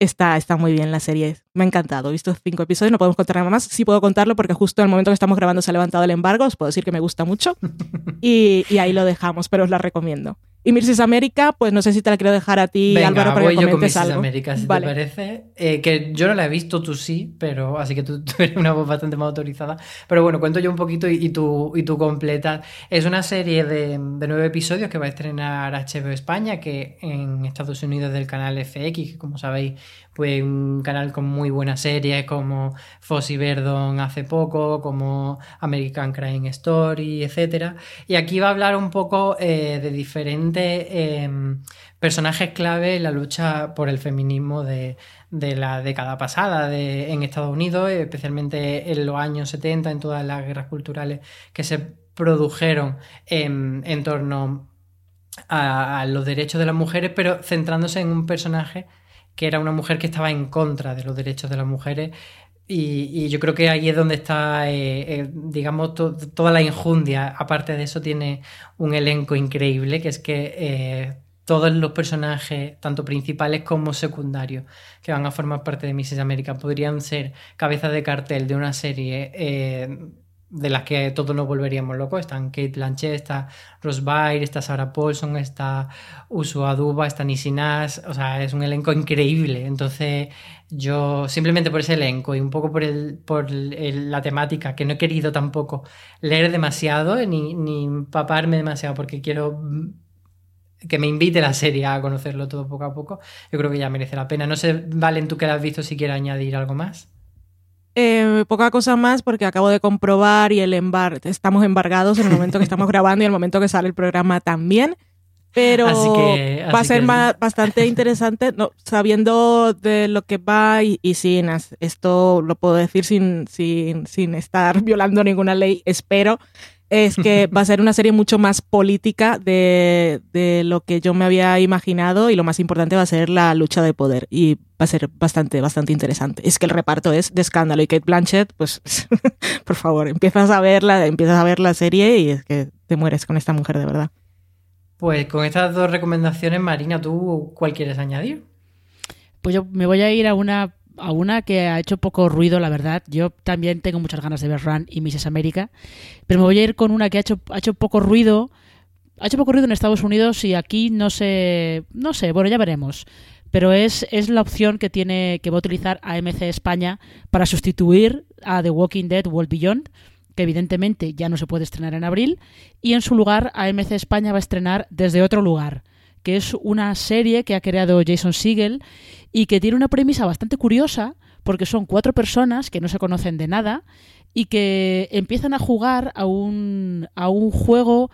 Está, está muy bien la serie. Me ha encantado. He visto cinco episodios, no podemos contar nada más. Sí puedo contarlo porque justo en el momento que estamos grabando se ha levantado el embargo. Os puedo decir que me gusta mucho. Y, y ahí lo dejamos, pero os la recomiendo. Y Mirsis América, pues no sé si te la quiero dejar a ti, Álvaro, para que comentes yo con algo. América, si te parece. Eh, que yo no la he visto, tú sí, pero así que tú, eres una voz bastante más autorizada. Pero bueno, cuento yo un poquito y, tú, y tú completas. Es una serie de, de, nueve episodios que va a estrenar HBO España, que en Estados Unidos del canal FX, que como sabéis, pues un canal con muy buenas series como Fossy Verdon hace poco, como American Crime Story, etc. Y aquí va a hablar un poco eh, de diferentes em, personajes clave en la lucha por el feminismo de, de la década pasada en Estados Unidos, especialmente en los años 70, en todas las guerras culturales que se produjeron en, en torno a, los derechos de las mujeres, pero centrándose en un personaje que era una mujer que estaba en contra de los derechos de las mujeres. Y, yo creo que ahí es donde está, eh, eh, digamos, to, toda la injundia. Aparte de eso, tiene un elenco increíble, que es que eh, todos los personajes, tanto principales como secundarios, que van a formar parte de Mrs. America, podrían ser cabezas de cartel de una serie de las que todos nos volveríamos locos. Están Kate Blanchett, está Rose Byrne, está Sarah Paulson, está Usu Aduba, está Nisi. O sea, es un elenco increíble. Entonces, yo simplemente por ese elenco y un poco por, el, por la temática, que no he querido tampoco leer demasiado ni, ni empaparme demasiado porque quiero que me invite la serie a conocerlo todo poco a poco, yo creo que ya merece la pena. No sé, Valen, tú que la has visto, si quieres añadir algo más. Eh, poca cosa más porque acabo de comprobar y el embar estamos embargados en el momento que estamos grabando y en el momento que sale el programa también. Pero así que, así va a ser que... más, bastante interesante no, sabiendo de lo que va y, y, sin esto lo puedo decir sin, sin, sin estar violando ninguna ley, espero es que va a ser una serie mucho más política de, de, lo que yo me había imaginado y lo más importante va a ser la lucha de poder y va a ser bastante, bastante interesante. Es que el reparto es de escándalo y Kate Blanchett, pues, por favor, empiezas a verla, empiezas a ver la serie y es que te mueres con esta mujer de verdad. Pues con estas dos recomendaciones, Marina, ¿tú cuál quieres añadir? Pues yo me voy a ir a una a una que ha hecho poco ruido, la verdad. Yo también tengo muchas ganas de ver Run y Mrs. América, pero me voy a ir con una que ha hecho, ha hecho poco ruido. Ha hecho poco ruido en Estados Unidos y aquí no sé, no sé, bueno, ya veremos. Pero es, es la opción que tiene que va a utilizar AMC España para sustituir a The Walking Dead World Beyond, que evidentemente ya no se puede estrenar en abril, y en su lugar AMC España va a estrenar desde otro lugar que es una serie que ha creado Jason Siegel y que tiene una premisa bastante curiosa porque son cuatro personas que no se conocen de nada y que empiezan a jugar a un, a un juego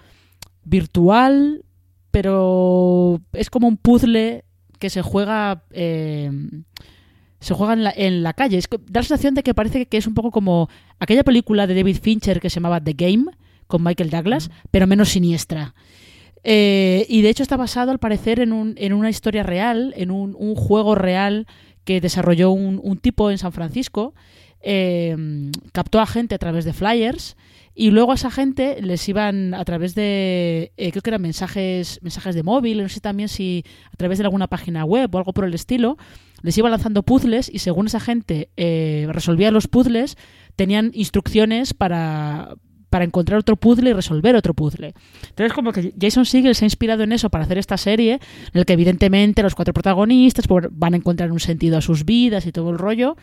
virtual, pero es como un puzzle que se juega... Eh, se juega en la, en la calle. Es, da la sensación de que parece que es un poco como aquella película de David Fincher que se llamaba The Game, con Michael Douglas, pero menos siniestra. Eh, y de hecho está basado, al parecer, en, un, en una historia real, en un, un juego real que desarrolló un, un, tipo en San Francisco. Eh, captó a gente a través de flyers y luego a esa gente les iban a través de, eh, creo que eran mensajes, mensajes de móvil, no sé también si a través de alguna página web o algo por el estilo, les iba lanzando puzzles y según esa gente resolvía los puzzles, tenían instrucciones para, para encontrar otro puzzle y resolver otro puzzle. Entonces, como que Jason Segel se ha inspirado en eso para hacer esta serie, en el que evidentemente los cuatro protagonistas pues, van a encontrar un sentido a sus vidas y todo el rollo.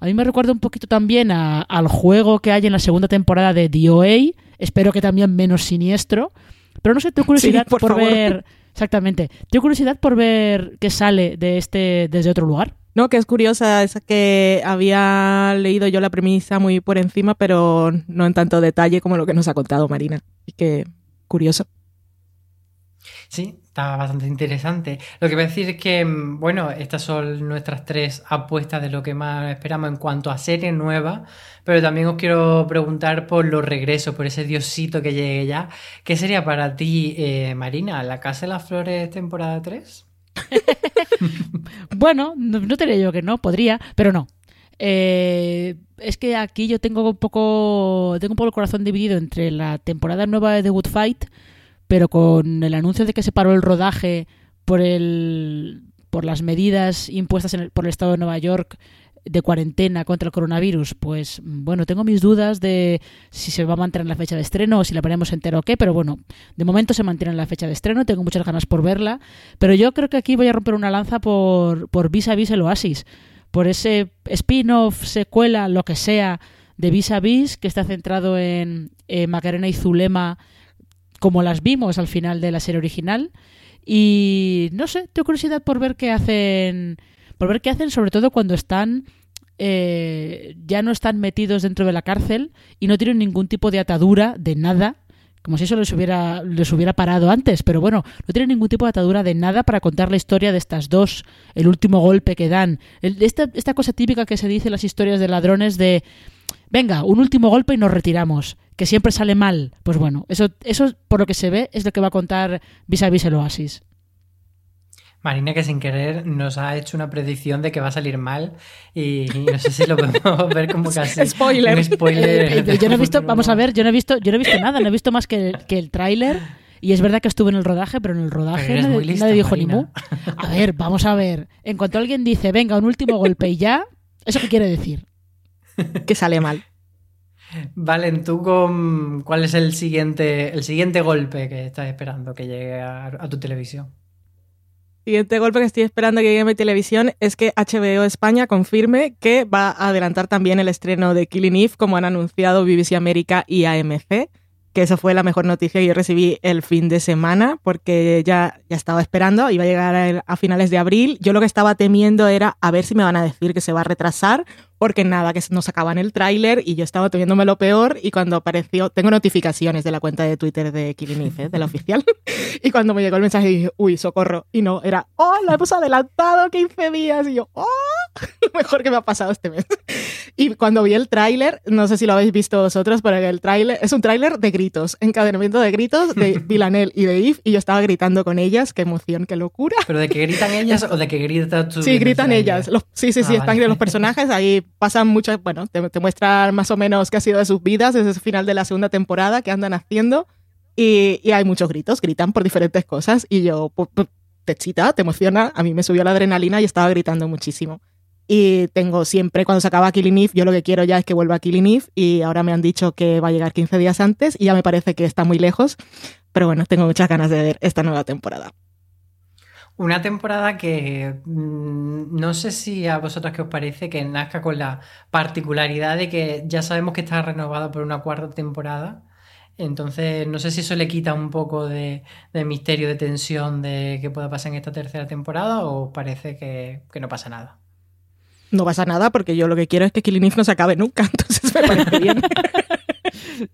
A mí me recuerda un poquito también a, al juego que hay en la segunda temporada de DOA, espero que también menos siniestro, pero no sé, tengo curiosidad sí, por, por ver... Exactamente. Tengo curiosidad por ver qué sale de este desde otro lugar. No, que es curiosa, es que había leído yo la premisa muy por encima, pero no en tanto detalle como lo que nos ha contado Marina. Y que curioso. Sí, está bastante interesante. Lo que voy a decir es que, bueno, estas son nuestras tres apuestas de lo que más esperamos en cuanto a series nuevas, pero también os quiero preguntar por los regresos, por ese diosito que llegue ya. ¿Qué sería para ti, eh, Marina, La Casa de las Flores temporada 3? bueno, no, no te diría yo que no, podría, pero no. Eh, es que aquí yo tengo un poco tengo un poco el corazón dividido entre la temporada nueva de The Good Fight, pero con el anuncio de que se paró el rodaje por el por las medidas impuestas el, por el estado de Nueva York de cuarentena contra el coronavirus, pues bueno, tengo mis dudas de si se va a mantener la fecha de estreno o si la ponemos entera o qué, pero bueno, de momento se mantiene la fecha de estreno, tengo muchas ganas por verla, pero yo creo que aquí voy a romper una lanza por, por Vis a Vis el Oasis, por ese spin-off, secuela, lo que sea, de Vis a Vis, que está centrado en eh, Macarena y Zulema, como las vimos al final de la serie original, y no sé, tengo curiosidad por ver qué hacen por ver qué hacen, sobre todo cuando están eh, ya no están metidos dentro de la cárcel y no tienen ningún tipo de atadura de nada Como si eso les hubiera, les hubiera parado antes. Pero bueno, no tiene ningún tipo de atadura de nada para contar la historia de estas dos, el último golpe que dan. Esta, esta cosa típica que se dice en las historias de ladrones de, venga, un último golpe y nos retiramos, que siempre sale mal. Pues bueno, eso, eso por lo que se ve es lo que va a contar vis a vis el Oasis. Marina que sin querer nos ha hecho una predicción de que va a salir mal y no sé si lo podemos ver como casi Spoiler. un spoiler. Eh, yo no he visto, vamos a ver, yo no he visto, yo no he visto nada, no he visto más que el, que el tráiler. Y es verdad que estuve en el rodaje, pero en el rodaje nadie, muy lista, nadie dijo ni mu. A ver, vamos a ver. En cuanto alguien dice, venga, un último golpe y ya, ¿eso qué quiere decir? Que sale mal. Valen, tú con cuál es el siguiente, el siguiente golpe que estás esperando que llegue a, a tu televisión. Siguiente golpe que estoy esperando que llegue a mi televisión es que HBO España confirme que va a adelantar también el estreno de Killing Eve, como han anunciado BBC América y AMC, que eso fue la mejor noticia que yo recibí el fin de semana, porque ya, ya estaba esperando, iba a llegar a finales de abril. Yo lo que estaba temiendo era a ver si me van a decir que se va a retrasar, porque nada, que no sacaban el tráiler y yo estaba temiéndome lo peor y cuando apareció, tengo notificaciones de la cuenta de Twitter de Eve, ¿eh? de la oficial, y cuando me llegó el mensaje dije, uy, socorro, y no, era, oh, lo hemos adelantado 15 días, y yo, oh, lo mejor que me ha pasado este mes. Y cuando vi el tráiler, no sé si lo habéis visto vosotros, pero el tráiler es un tráiler de gritos, encadenamiento de gritos de Villanelle y de Eve, y yo estaba gritando con ellas, qué emoción, qué locura. ¿Pero de que gritan ellas o de que gritan tú? Sí, gritan ellas. Los- sí, sí, sí, Ah, están vale. los personajes. Ahí pasan muchas, bueno, te, te muestran más o menos qué ha sido de sus vidas desde el final de la segunda temporada, qué andan haciendo. Y, y hay muchos gritos, gritan por diferentes cosas. Y yo, pu- pu- te excita, te emociona. A mí me subió la adrenalina y estaba gritando muchísimo. Y tengo siempre, cuando se acaba Killing Eve, yo lo que quiero ya es que vuelva a Killing Eve. Y ahora me han dicho que va a llegar 15 días antes y ya me parece que está muy lejos. Pero bueno, tengo muchas ganas de ver esta nueva temporada. Una temporada que mm, no sé si a vosotras qué os parece que nazca con la particularidad de que ya sabemos que está renovada por una cuarta temporada. Entonces, no sé si eso le quita un poco de, de misterio, de tensión de qué pueda pasar en esta tercera temporada o parece que, que no pasa nada. No pasa nada porque yo lo que quiero es que Killing Eve no se acabe nunca. Entonces me parece bien.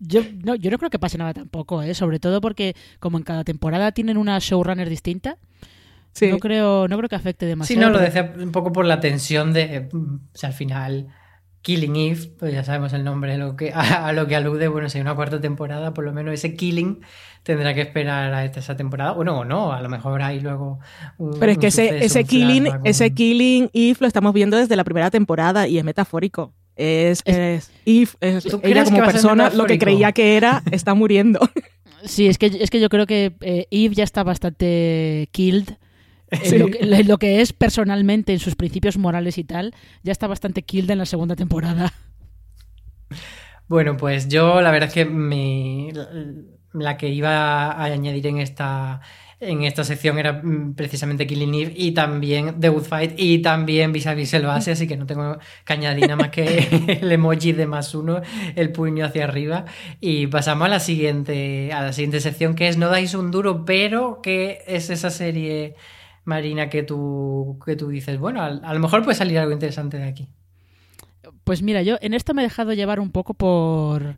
Yo no, yo no creo que pase nada tampoco, ¿eh? sobre todo porque como en cada temporada tienen una showrunner distinta, Sí. no creo no creo que afecte Sí, demasiado. no, lo decía un poco por la tensión de, mm, o sea, al final, Killing Eve, pues ya sabemos el nombre a lo que, a, a lo que alude, bueno, si hay una cuarta temporada, por lo menos ese Killing tendrá que esperar a esta, esa temporada, bueno, o no, a lo mejor hay luego un Pero es que ese, suceso, ese killing, ese killing Eve lo estamos viendo desde la primera temporada y es metafórico. Es, es Eve, es ¿Tú ella crees como persona, lo que creía que era, está muriendo. Sí, es que, es que yo creo que eh, Eve ya está bastante killed. En Sí. lo, que, en lo que es personalmente, en sus principios morales y tal, ya está bastante killed en la segunda temporada. Bueno, pues yo la verdad es que mi, la que iba a añadir en esta, en esta sección era mm, precisamente Killing Eve y también The Good Fight y también Vis a Vis el base, así que no tengo que añadir nada más que el emoji de más uno, el puño hacia arriba. Y pasamos a la siguiente, a la siguiente sección que es No dais un duro, pero que es esa serie marina que tú, que tú dices, bueno, a, a lo mejor puede salir algo interesante de aquí. Pues mira, yo en esto me he dejado llevar un poco por,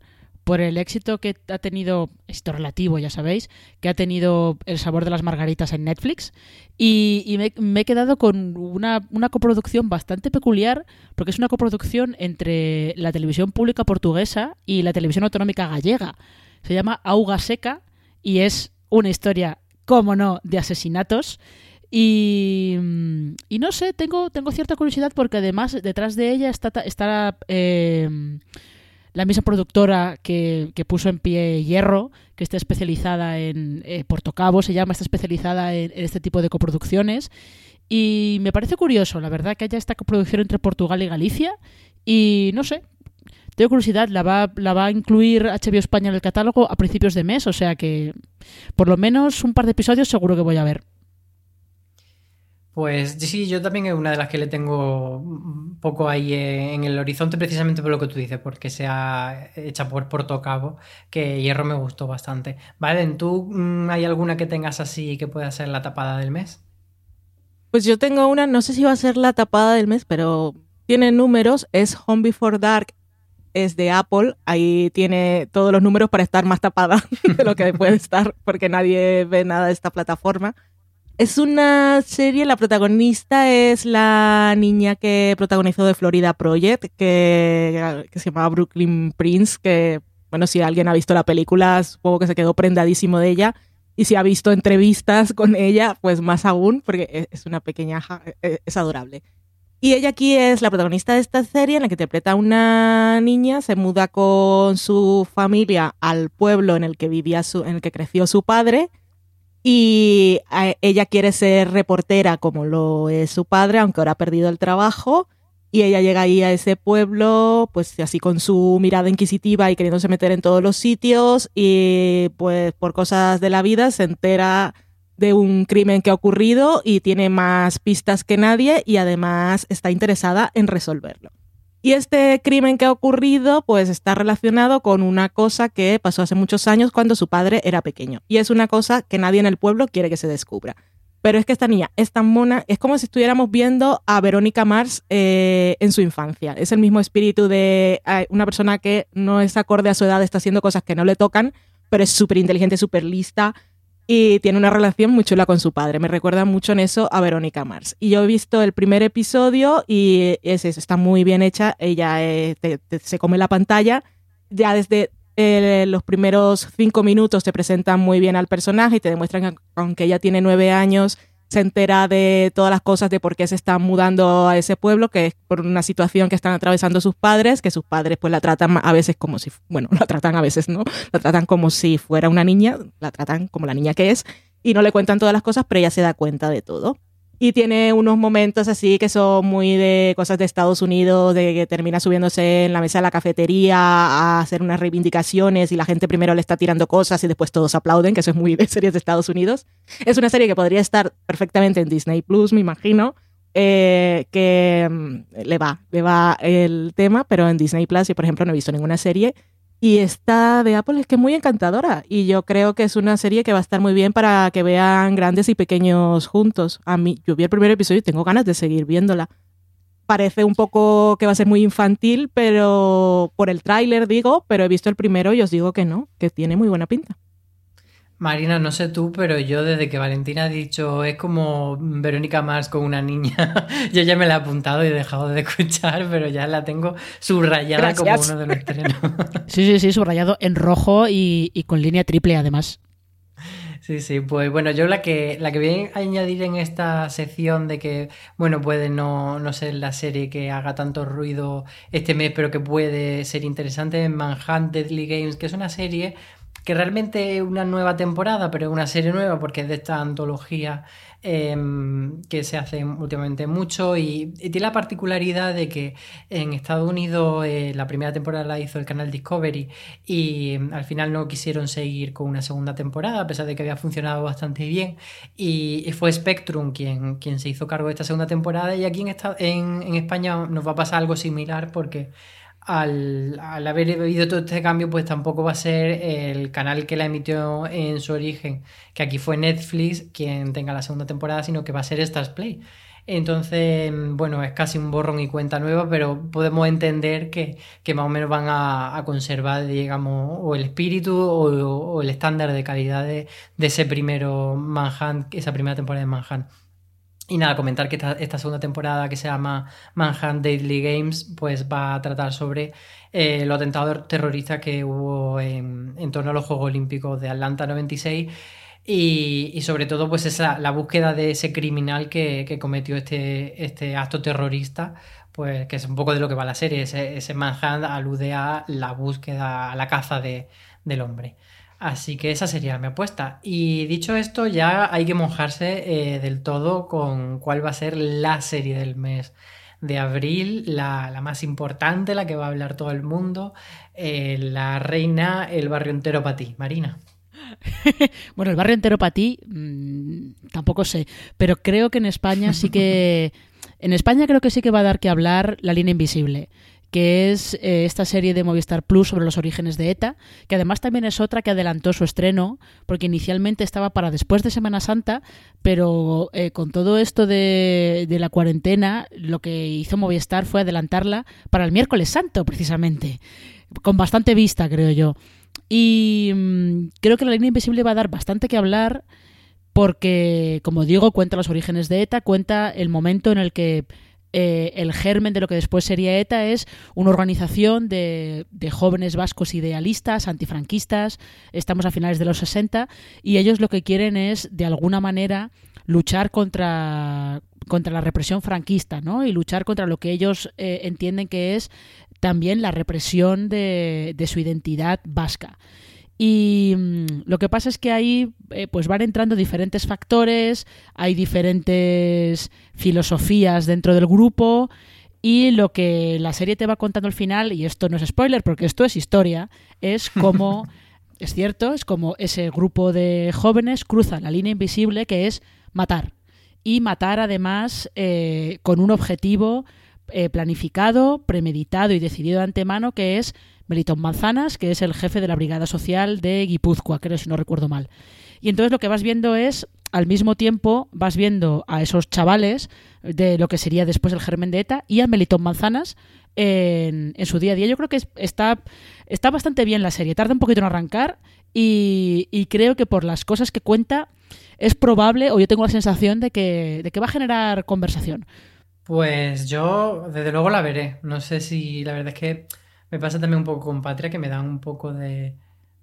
por el éxito que ha tenido, éxito relativo, ya sabéis, que ha tenido El sabor de las margaritas en Netflix. Y, me, me he quedado con una, una coproducción bastante peculiar, porque es una coproducción entre la televisión pública portuguesa y la televisión autonómica gallega. Se llama Auga Seca y es una historia, como no, de asesinatos. Y, mm, y no sé, tengo, tengo cierta curiosidad porque además detrás de ella está, está eh, la misma productora que, que puso en pie Hierro, que está especializada en eh, Portocabo, se llama, está especializada en, en este tipo de coproducciones. Y me parece curioso, la verdad, que haya esta coproducción entre Portugal y Galicia. Y no sé, tengo curiosidad, la va, la va a incluir HBO España en el catálogo a principios de mes, o sea que por lo menos un par de episodios seguro que voy a ver. Pues sí, yo también es una de las que le tengo un poco ahí en el horizonte, precisamente por lo que tú dices, porque sea hecha por Portocabo, que Hierro me gustó bastante. Vale, ¿tú mm, hay alguna que tengas así que pueda ser la tapada del mes? Pues yo tengo una, no sé si va a ser la tapada del mes, pero tiene números, es Home Before Dark es de Apple. Ahí tiene todos los números para estar más tapada de lo que puede estar, porque nadie ve nada de esta plataforma. Es una serie, la protagonista es la niña que protagonizó de Florida Project, que, se llamaba Brooklyn Prince, que, bueno, si alguien ha visto la película, supongo que se quedó prendadísimo de ella. Y si ha visto entrevistas con ella, pues más aún, porque es una pequeña, es adorable. Y ella aquí es la protagonista de esta serie en la que interpreta a una niña, se muda con su familia al pueblo en el que vivía su, en el que creció su padre y ella quiere ser reportera como lo es su padre, aunque ahora ha perdido el trabajo. Y ella llega ahí a ese pueblo, pues así con su mirada inquisitiva y queriéndose meter en todos los sitios. Y pues por cosas de la vida se entera de un crimen que ha ocurrido y tiene más pistas que nadie y además está interesada en resolverlo. Y este crimen que ha ocurrido pues está relacionado con una cosa que pasó hace muchos años cuando su padre era pequeño. Y es una cosa que nadie en el pueblo quiere que se descubra. Pero es que esta niña es tan mona, es como si estuviéramos viendo a Verónica Mars eh, en su infancia. Es el mismo espíritu de eh, una persona que no es acorde a su edad, está haciendo cosas que no le tocan, pero es súper inteligente, súper lista, y tiene una relación muy chula con su padre. Me recuerda mucho en eso a Verónica Mars. Y yo he visto el primer episodio y es está muy bien hecha. Ella eh, se come la pantalla. Ya desde eh, los primeros cinco minutos te presentan muy bien al personaje y te demuestran que aunque ella tiene nueve años, se entera de todas las cosas de por qué se están mudando a ese pueblo, que es por una situación que están atravesando sus padres, que sus padres pues la tratan a veces como si, bueno, la tratan a veces, ¿no? La tratan como si fuera una niña, la tratan como la niña que es, y no le cuentan todas las cosas, pero ella se da cuenta de todo y tiene unos momentos así que son muy de cosas de Estados Unidos, de que termina subiéndose en la mesa de la cafetería a hacer unas reivindicaciones y la gente primero le está tirando cosas y después todos aplauden, que eso es muy de series de Estados Unidos. Es una serie que podría estar perfectamente en Disney Plus, me imagino. Eh, que mm, le va, le va el tema, pero en Disney Plus, y por ejemplo no he visto ninguna serie y esta de Apple es que es muy encantadora y yo creo que es una serie que va a estar muy bien para que vean grandes y pequeños juntos. A mí, yo vi el primer episodio y tengo ganas de seguir viéndola. Parece un poco que va a ser muy infantil, pero por el tráiler digo, pero he visto el primero y os digo que no, que tiene muy buena pinta. Marina, no sé tú, pero yo desde que Valentina ha dicho es como Verónica Mars con una niña, yo ya me la he apuntado y he dejado de escuchar, pero ya la tengo subrayada como uno de los estrenos. Sí, sí, sí, subrayado en rojo y, con línea triple además. Sí, sí, pues bueno, yo la que, la que voy a añadir en esta sección de que, bueno, puede no, no ser la serie que haga tanto ruido este mes, pero que puede ser interesante es Manhunt Deadly Games, que es una serie que realmente es una nueva temporada, pero es una serie nueva porque es de esta antología em, que se hace últimamente mucho y, tiene la particularidad de que en Estados Unidos eh, la primera temporada la hizo el canal Discovery y em, al final no quisieron seguir con una segunda temporada a pesar de que había funcionado bastante bien. Y, fue Spectrum quien, quien se hizo cargo de esta segunda temporada y aquí en, España nos va a pasar algo similar porque al, haber vivido todo este cambio, pues tampoco va a ser el canal que la emitió en su origen, que aquí fue Netflix quien tenga la segunda temporada, sino que va a ser Stars Play. Entonces, bueno, es casi un borrón y cuenta nueva, pero podemos entender que, más o menos van a, conservar, digamos, o el espíritu o, el estándar de calidad de, de, ese primero Manhunt, esa primera temporada de Manhunt. Y nada, comentar que esta, segunda temporada que se llama Manhunt Daily Games, pues va a tratar sobre eh, los atentados terroristas que hubo en, torno a los Juegos Olímpicos de Atlanta 96 y, sobre todo pues esa, la búsqueda de ese criminal que, cometió este, este acto terrorista, pues que es un poco de lo que va la serie. Ese, ese Manhunt alude a la búsqueda, a la caza de, del hombre. Así que esa sería mi apuesta. Y dicho esto, ya hay que mojarse eh, del todo con cuál va a ser la serie del mes de abril, la, más importante, la que va a hablar todo el mundo, eh, la reina, el barrio entero para ti. Marina. bueno, el barrio entero para ti, mm, tampoco sé, pero creo que en España sí que... en España creo que sí que va a dar que hablar la línea invisible que es eh, esta serie de Movistar Plus sobre los orígenes de ETA, que además también es otra que adelantó su estreno, porque inicialmente estaba para después de Semana Santa, pero eh, con todo esto de, la cuarentena, lo que hizo Movistar fue adelantarla para el miércoles santo, precisamente, con bastante vista, creo yo. Y mm, creo que la línea invisible va a dar bastante que hablar porque, como digo, cuenta los orígenes de ETA, cuenta el momento en el que eh, el germen de lo que después sería ETA es una organización de, de, jóvenes vascos idealistas, antifranquistas, estamos a finales de los 60, y ellos lo que quieren es, de alguna manera, luchar contra, contra la represión franquista, ¿no? Y luchar contra lo que ellos eh, entienden que es también la represión de, de su identidad vasca. Y mmm, lo que pasa es que ahí eh, pues van entrando diferentes factores, hay diferentes filosofías dentro del grupo y lo que la serie te va contando al final, y esto no es spoiler porque esto es historia, es como, es cierto, es como ese grupo de jóvenes cruza la línea invisible que es matar. Y matar además eh, con un objetivo eh, planificado, premeditado y decidido de antemano que es Melitón Manzanas, que es el jefe de la Brigada Social de Guipúzcoa, creo si no recuerdo mal. Y entonces lo que vas viendo es, al mismo tiempo, vas viendo a esos chavales de lo que sería después el germen de ETA y a Melitón Manzanas en, su día a día. Yo creo que está, está bastante bien la serie. Tarda un poquito en arrancar y, y, creo que por las cosas que cuenta es probable, o yo tengo la sensación de que, de que va a generar conversación. Pues yo, desde luego, la veré. No sé si la verdad es que me pasa también un poco con Patria, que me dan un poco de,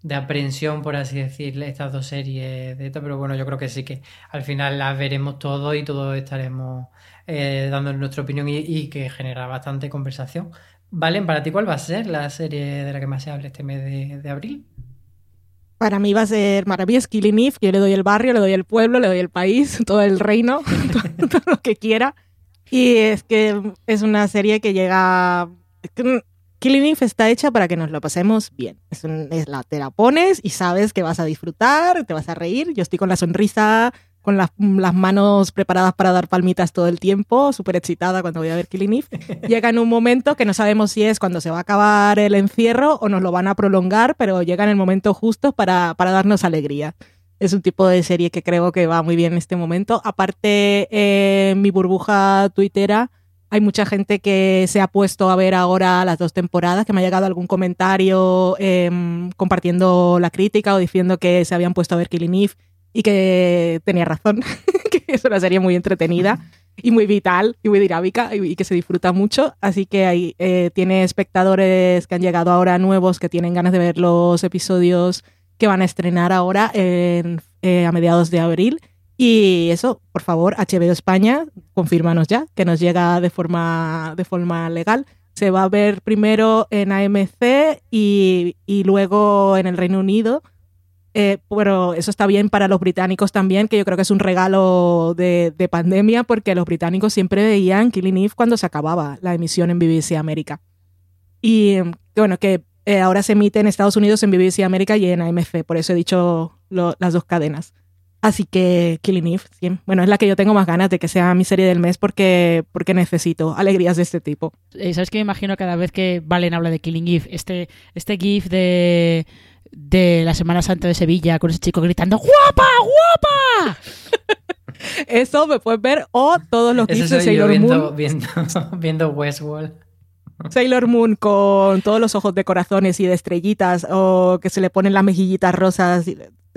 de aprehensión, por así decirle, estas dos series de esto, pero bueno, yo creo que sí que al final las veremos todos y todos estaremos eh, dando nuestra opinión y, que genera bastante conversación. Valen, para ti, ¿cuál va a ser la serie de la que más se hable este mes de, de abril? Para mí va a ser Maravillas Killing Eve, yo le doy el barrio, le doy el pueblo, le doy el país, todo el reino, todo lo que quiera. Y es que es una serie que llega Killing Eve está hecha para que nos lo pasemos bien. Es, un, es, la, te la pones y sabes que vas a disfrutar, te vas a reír. Yo estoy con la sonrisa, con las, las manos preparadas para dar palmitas todo el tiempo, súper excitada cuando voy a ver Killing Eve. Llega en un momento que no sabemos si es cuando se va a acabar el encierro o nos lo van a prolongar, pero llega en el momento justo para, para darnos alegría. Es un tipo de serie que creo que va muy bien en este momento. Aparte, eh, mi burbuja tuitera hay mucha gente que se ha puesto a ver ahora las dos temporadas, que me ha llegado algún comentario eh, compartiendo la crítica o diciendo que se habían puesto a ver Killing Eve y que tenía razón, que es una serie muy entretenida y muy vital y muy dinámica y, y que se disfruta mucho. Así que hay, eh, tiene espectadores que han llegado ahora nuevos que tienen ganas de ver los episodios que van a estrenar ahora en, eh, a mediados de abril. Y eso, por favor, HBO España, confírmanos ya, que nos llega de forma, de forma legal. Se va a ver primero en AMC y, y luego en el Reino Unido. Eh, pero eso está bien para los británicos también, que yo creo que es un regalo de, de, pandemia, porque los británicos siempre veían Killing Eve cuando se acababa la emisión en BBC América. Y bueno, que eh, ahora se emite en Estados Unidos en BBC América y en AMC, por eso he dicho las dos cadenas. Así que Killing Eve, sí. bueno, es la que yo tengo más ganas de que sea mi serie del mes porque, porque necesito alegrías de este tipo. Eh, ¿Sabes que me imagino cada vez que Valen habla de Killing Eve? Este, este GIF de, de la Semana Santa de Sevilla con ese chico gritando ¡Guapa, guapa! Eso me puedes ver o todos los GIFs de Sailor viendo, Moon. Viendo, viendo Westworld. Sailor Moon con todos los ojos de corazones y de estrellitas o que se le ponen las mejillitas rosas.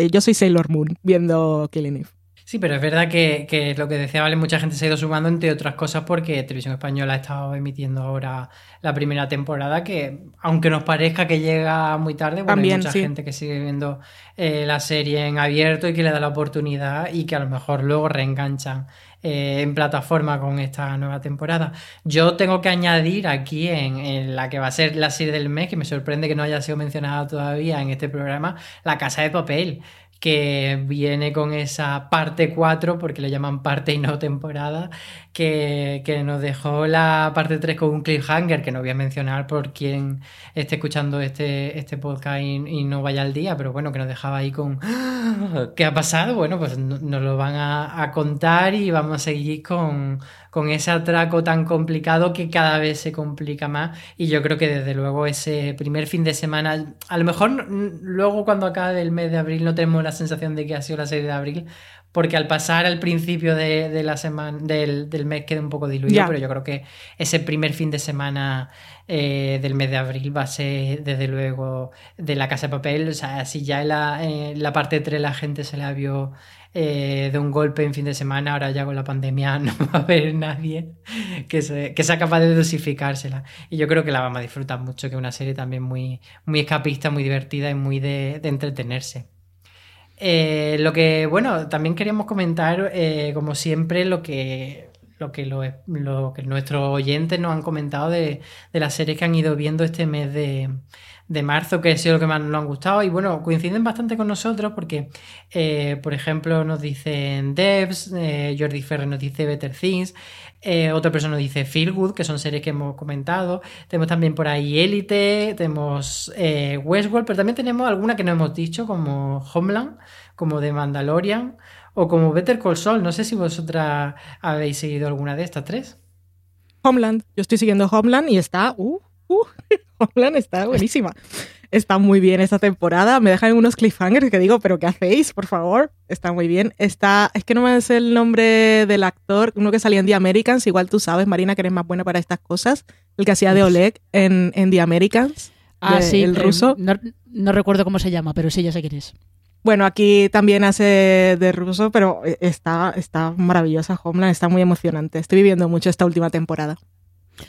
Yo soy Sailor Moon viendo Killing Eve. Sí, pero es verdad que, que, lo que decía Vale, mucha gente se ha ido sumando, entre otras cosas, porque Televisión Española ha estado emitiendo ahora la primera temporada, que aunque nos parezca que llega muy tarde, bueno, También, hay mucha sí. gente que sigue viendo eh, la serie en abierto y que le da la oportunidad y que a lo mejor luego reenganchan eh, en plataforma con esta nueva temporada. Yo tengo que añadir aquí en, en, la que va a ser la serie del mes, que me sorprende que no haya sido mencionada todavía en este programa, La Casa de Papel que viene con esa parte 4, porque le llaman parte y no temporada, que, que, nos dejó la parte 3 con un cliffhanger que no voy a mencionar por quien esté escuchando este, este podcast y, no vaya al día, pero bueno, que nos dejaba ahí con. ¿qué ha pasado? Bueno, pues nos lo van a contar y vamos a seguir con, con ese atraco tan complicado que cada vez se complica más. Y yo creo que desde luego ese primer fin de semana, a lo mejor luego cuando acabe el mes de abril no tenemos la sensación de que ha sido la serie de abril, porque al pasar al principio de, la semana del, del, mes queda un poco diluido, pero yo creo que ese primer fin de semana eh, del mes de abril va a ser desde luego de la casa de papel. O sea, si ya en la, en la parte 3 la gente se la vio eh, de un golpe en fin de semana, ahora ya con la pandemia no va a haber nadie que, sea capaz de dosificársela. Y yo creo que la vamos a disfrutar mucho, que es una serie también muy, muy escapista, muy divertida y muy de, entretenerse. Eh, lo que, bueno, también queríamos comentar, eh, como siempre, lo que, lo que, lo, que nuestros oyentes nos han comentado de, de las series que han ido viendo este mes de, de marzo, que ha sido lo que más nos han gustado. Y bueno, coinciden bastante con nosotros porque, eh, por ejemplo, nos dicen Devs, eh, Jordi Ferrer nos dice Better Things, eh, otra persona nos dice Feel Good, que son series que hemos comentado. Tenemos también por ahí Elite, tenemos Westworld, pero también tenemos alguna que no hemos dicho, como Homeland, como The Mandalorian o como Better Call Saul. No sé si vosotras habéis seguido alguna de estas tres. Homeland, yo estoy siguiendo Homeland y está... Uh, uh, Homeland está buenísima. Está muy bien esta temporada. Me dejan unos cliffhangers que digo, ¿pero qué hacéis? Por favor. Está muy bien. Está. Es que no me sé el nombre del actor, uno que salía en The Americans. Igual tú sabes, Marina, que eres más buena para estas cosas. El que hacía de Oleg en, en The Americans. Ah, sí. El ruso. no, recuerdo cómo se llama, pero sí, ya sé quién es. Bueno, aquí también hace de ruso, pero está, está maravillosa Homeland, está muy emocionante. Estoy viviendo mucho esta última temporada.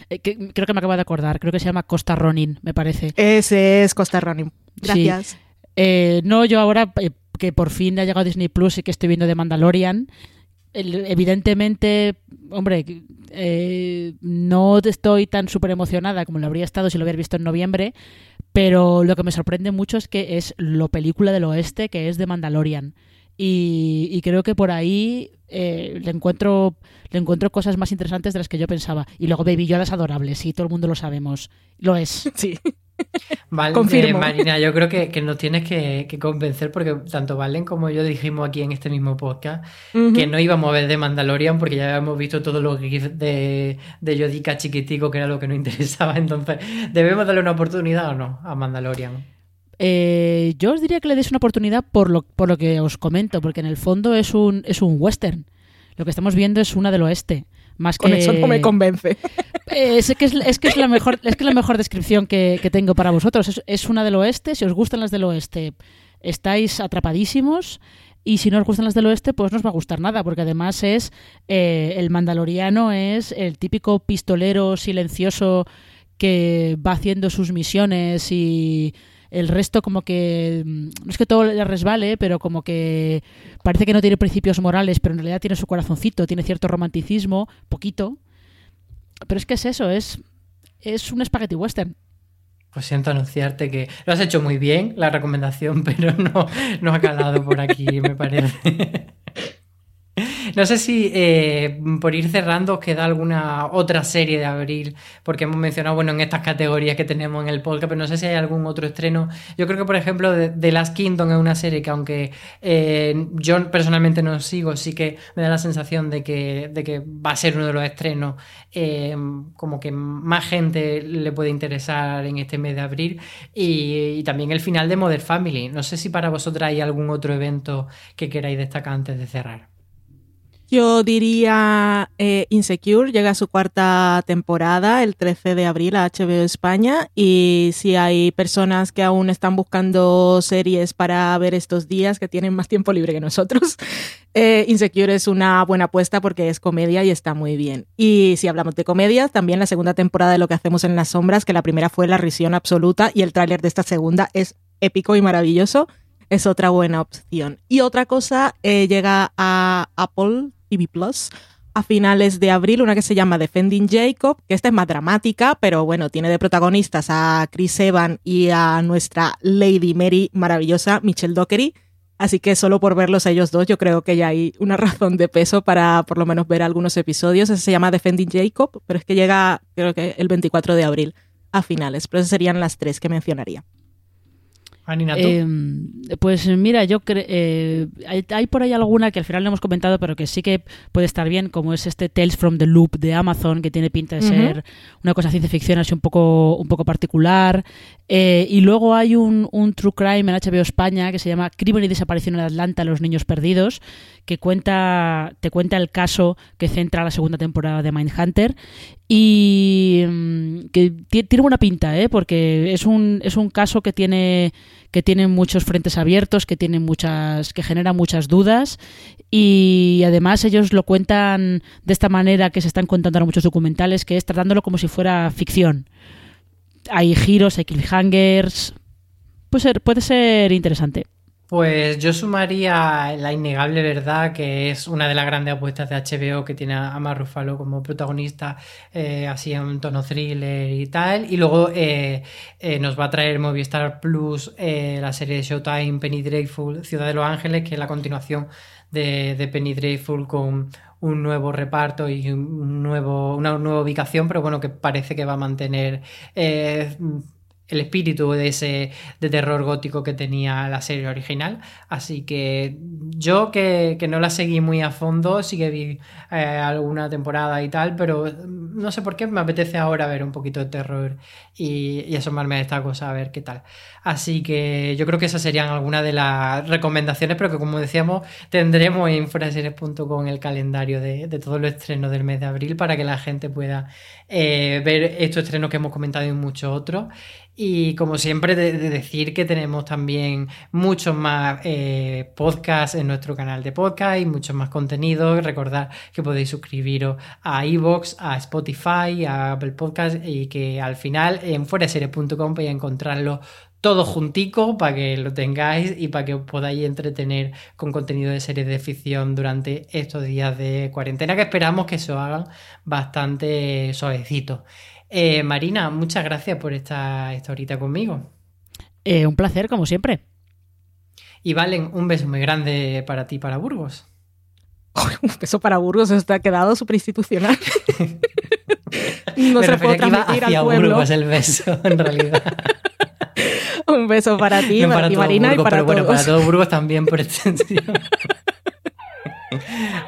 Eh, creo que me acabo de acordar, creo que se llama Costa Ronin, me parece. Ese es Costa Ronin. Gracias. Eh, no, yo ahora eh, que por fin ha llegado Disney Plus y que estoy viendo de Mandalorian, evidentemente, hombre, no estoy tan súper emocionada como lo habría estado si lo hubiera visto en noviembre, pero lo que me sorprende mucho es que es lo película del oeste que es de Mandalorian. Y, creo que por ahí eh, le encuentro le encuentro cosas más interesantes de las que yo pensaba. Y luego Baby Yoda es adorable, sí, todo el mundo lo sabemos. Lo es. Sí. Vale, Confirmo. Eh, Marina, yo creo que, que nos tienes que, convencer porque tanto Valen como yo dijimos aquí en este mismo podcast que no íbamos a ver de Mandalorian porque ya habíamos visto todos los gifs de, de Yodica chiquitico que era lo que nos interesaba. Entonces, ¿debemos darle una oportunidad o no a Mandalorian? Eh, yo os diría que le deis una oportunidad por lo, por lo que os comento, porque en el fondo es un, es un western. Lo que estamos viendo es una del oeste. Más Con que... eso no me convence. Es que es, que es la mejor, es que la mejor descripción que, tengo para vosotros. Es, una del oeste. Si os gustan las del oeste, estáis atrapadísimos. Y si no os gustan las del oeste, pues no os va a gustar nada, porque además es eh, el mandaloriano es el típico pistolero silencioso que va haciendo sus misiones y el resto como que mm, no es que todo le resbale, pero como que parece que no tiene principios morales, pero en realidad tiene su corazoncito, tiene cierto romanticismo, poquito. Pero es que es eso, es es un spaghetti western. Pues siento anunciarte que lo has hecho muy bien, la recomendación, pero no, no ha calado por aquí, me parece. No sé si eh, por ir cerrando os queda alguna otra serie de abril, porque hemos mencionado, bueno, en estas categorías que tenemos en el podcast, pero no sé si hay algún otro estreno. Yo creo que, por ejemplo, The Last Kingdom es una serie que, aunque eh, yo personalmente no sigo, sí que me da la sensación de que, de que va a ser uno de los estrenos eh, como que más gente le puede interesar en este mes de abril. Y, y también el final de Modern Family. No sé si para vosotros hay algún otro evento que queráis destacar antes de cerrar. Yo diría eh, Insecure llega a su cuarta temporada el 13 de abril a HBO España y si hay personas que aún están buscando series para ver estos días que tienen más tiempo libre que nosotros, eh, Insecure es una buena apuesta porque es comedia y está muy bien. Y si hablamos de comedia, también la segunda temporada de Lo que hacemos en las sombras, que la primera fue La risión absoluta y el tráiler de esta segunda es épico y maravilloso es otra buena opción. Y otra cosa, eh, llega a Apple TV Plus a finales de abril, una que se llama Defending Jacob, que esta es más dramática, pero bueno, tiene de protagonistas a Chris Evans y a nuestra Lady Mary maravillosa, Michelle Dockery. Así que solo por verlos a ellos dos, yo creo que ya hay una razón de peso para por lo menos ver algunos episodios. Ese se llama Defending Jacob, pero es que llega, creo que el 24 de abril a finales. Pero esas serían las tres que mencionaría. Anina, ¿tú? Eh, pues mira, yo creo. Eh, hay, hay por ahí alguna que al final no hemos comentado, pero que sí que puede estar bien, como es este Tales from the Loop de Amazon, que tiene pinta de ser una cosa ciencia ficción así un poco, un poco particular. Eh, y luego hay un, un True Crime en HBO España que se llama Crimen y Desaparición en Atlanta, los niños perdidos, que cuenta, te cuenta el caso que centra la segunda temporada de Mindhunter y mm, que ti- tiene buena pinta, ¿eh? porque es un, es un caso que tiene, que tiene muchos frentes abiertos, que tiene muchas, que genera muchas dudas y además ellos lo cuentan de esta manera que se están contando ahora muchos documentales, que es tratándolo como si fuera ficción. Hay giros, hay cliffhangers. Puede ser, puede ser interesante. Pues yo sumaría la innegable verdad, que es una de las grandes apuestas de HBO que tiene a Mark Ruffalo como protagonista, eh, así en tono thriller y tal. Y luego eh, eh, nos va a traer Movistar Plus la serie de Showtime Penny Dreadful, Ciudad de los Ángeles, que es la continuación de, de Penny Dreadful con un nuevo reparto y un nuevo, una nueva ubicación, pero bueno, que parece que va a mantener el espíritu de ese de terror gótico que tenía la serie original. Así que yo que, que no la seguí muy a fondo, sí que vi eh, alguna temporada y tal, pero no sé por qué me apetece ahora ver un poquito de terror y, y asomarme a esta cosa, a ver qué tal. Así que yo creo que esas serían algunas de las recomendaciones, pero que como decíamos, tendremos en fueraseries.com el calendario de, de todos los estrenos del mes de abril para que la gente pueda eh, ver estos estrenos que hemos comentado y muchos otros. Y como siempre, de, de decir que tenemos también muchos más eh, podcasts en nuestro canal de podcast y muchos más contenidos. Recordad que podéis suscribiros a iVoox, a Spotify, a Apple Podcast y que al final en fueraseries.com podéis encontrarlo todo juntico para que lo tengáis y para que os podáis entretener con contenido de series de ficción durante estos días de cuarentena que esperamos que se os hagan bastante suavecitos. Eh, Marina, muchas gracias por esta, esta horita conmigo. Eh, un placer, como siempre. Y Valen, un beso muy grande para ti, para Burgos. Un beso para Burgos, esto ha quedado súper institucional. no Me se iba transmitir hacia al pueblo. Burgos el beso, en realidad. Un beso para ti, No para, ti, todo Marina, Burgos, y para pero bueno, todos. para todo Burgos también por extensión.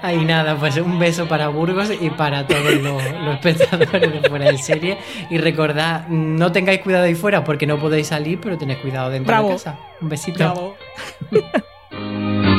Ahí nada, pues un beso para Burgos y para todos los, los espectadores de fuera de serie. Y recordad, no tengáis cuidado ahí fuera porque no podéis salir, pero tened cuidado dentro Bravo. de casa. Un besito. Bravo.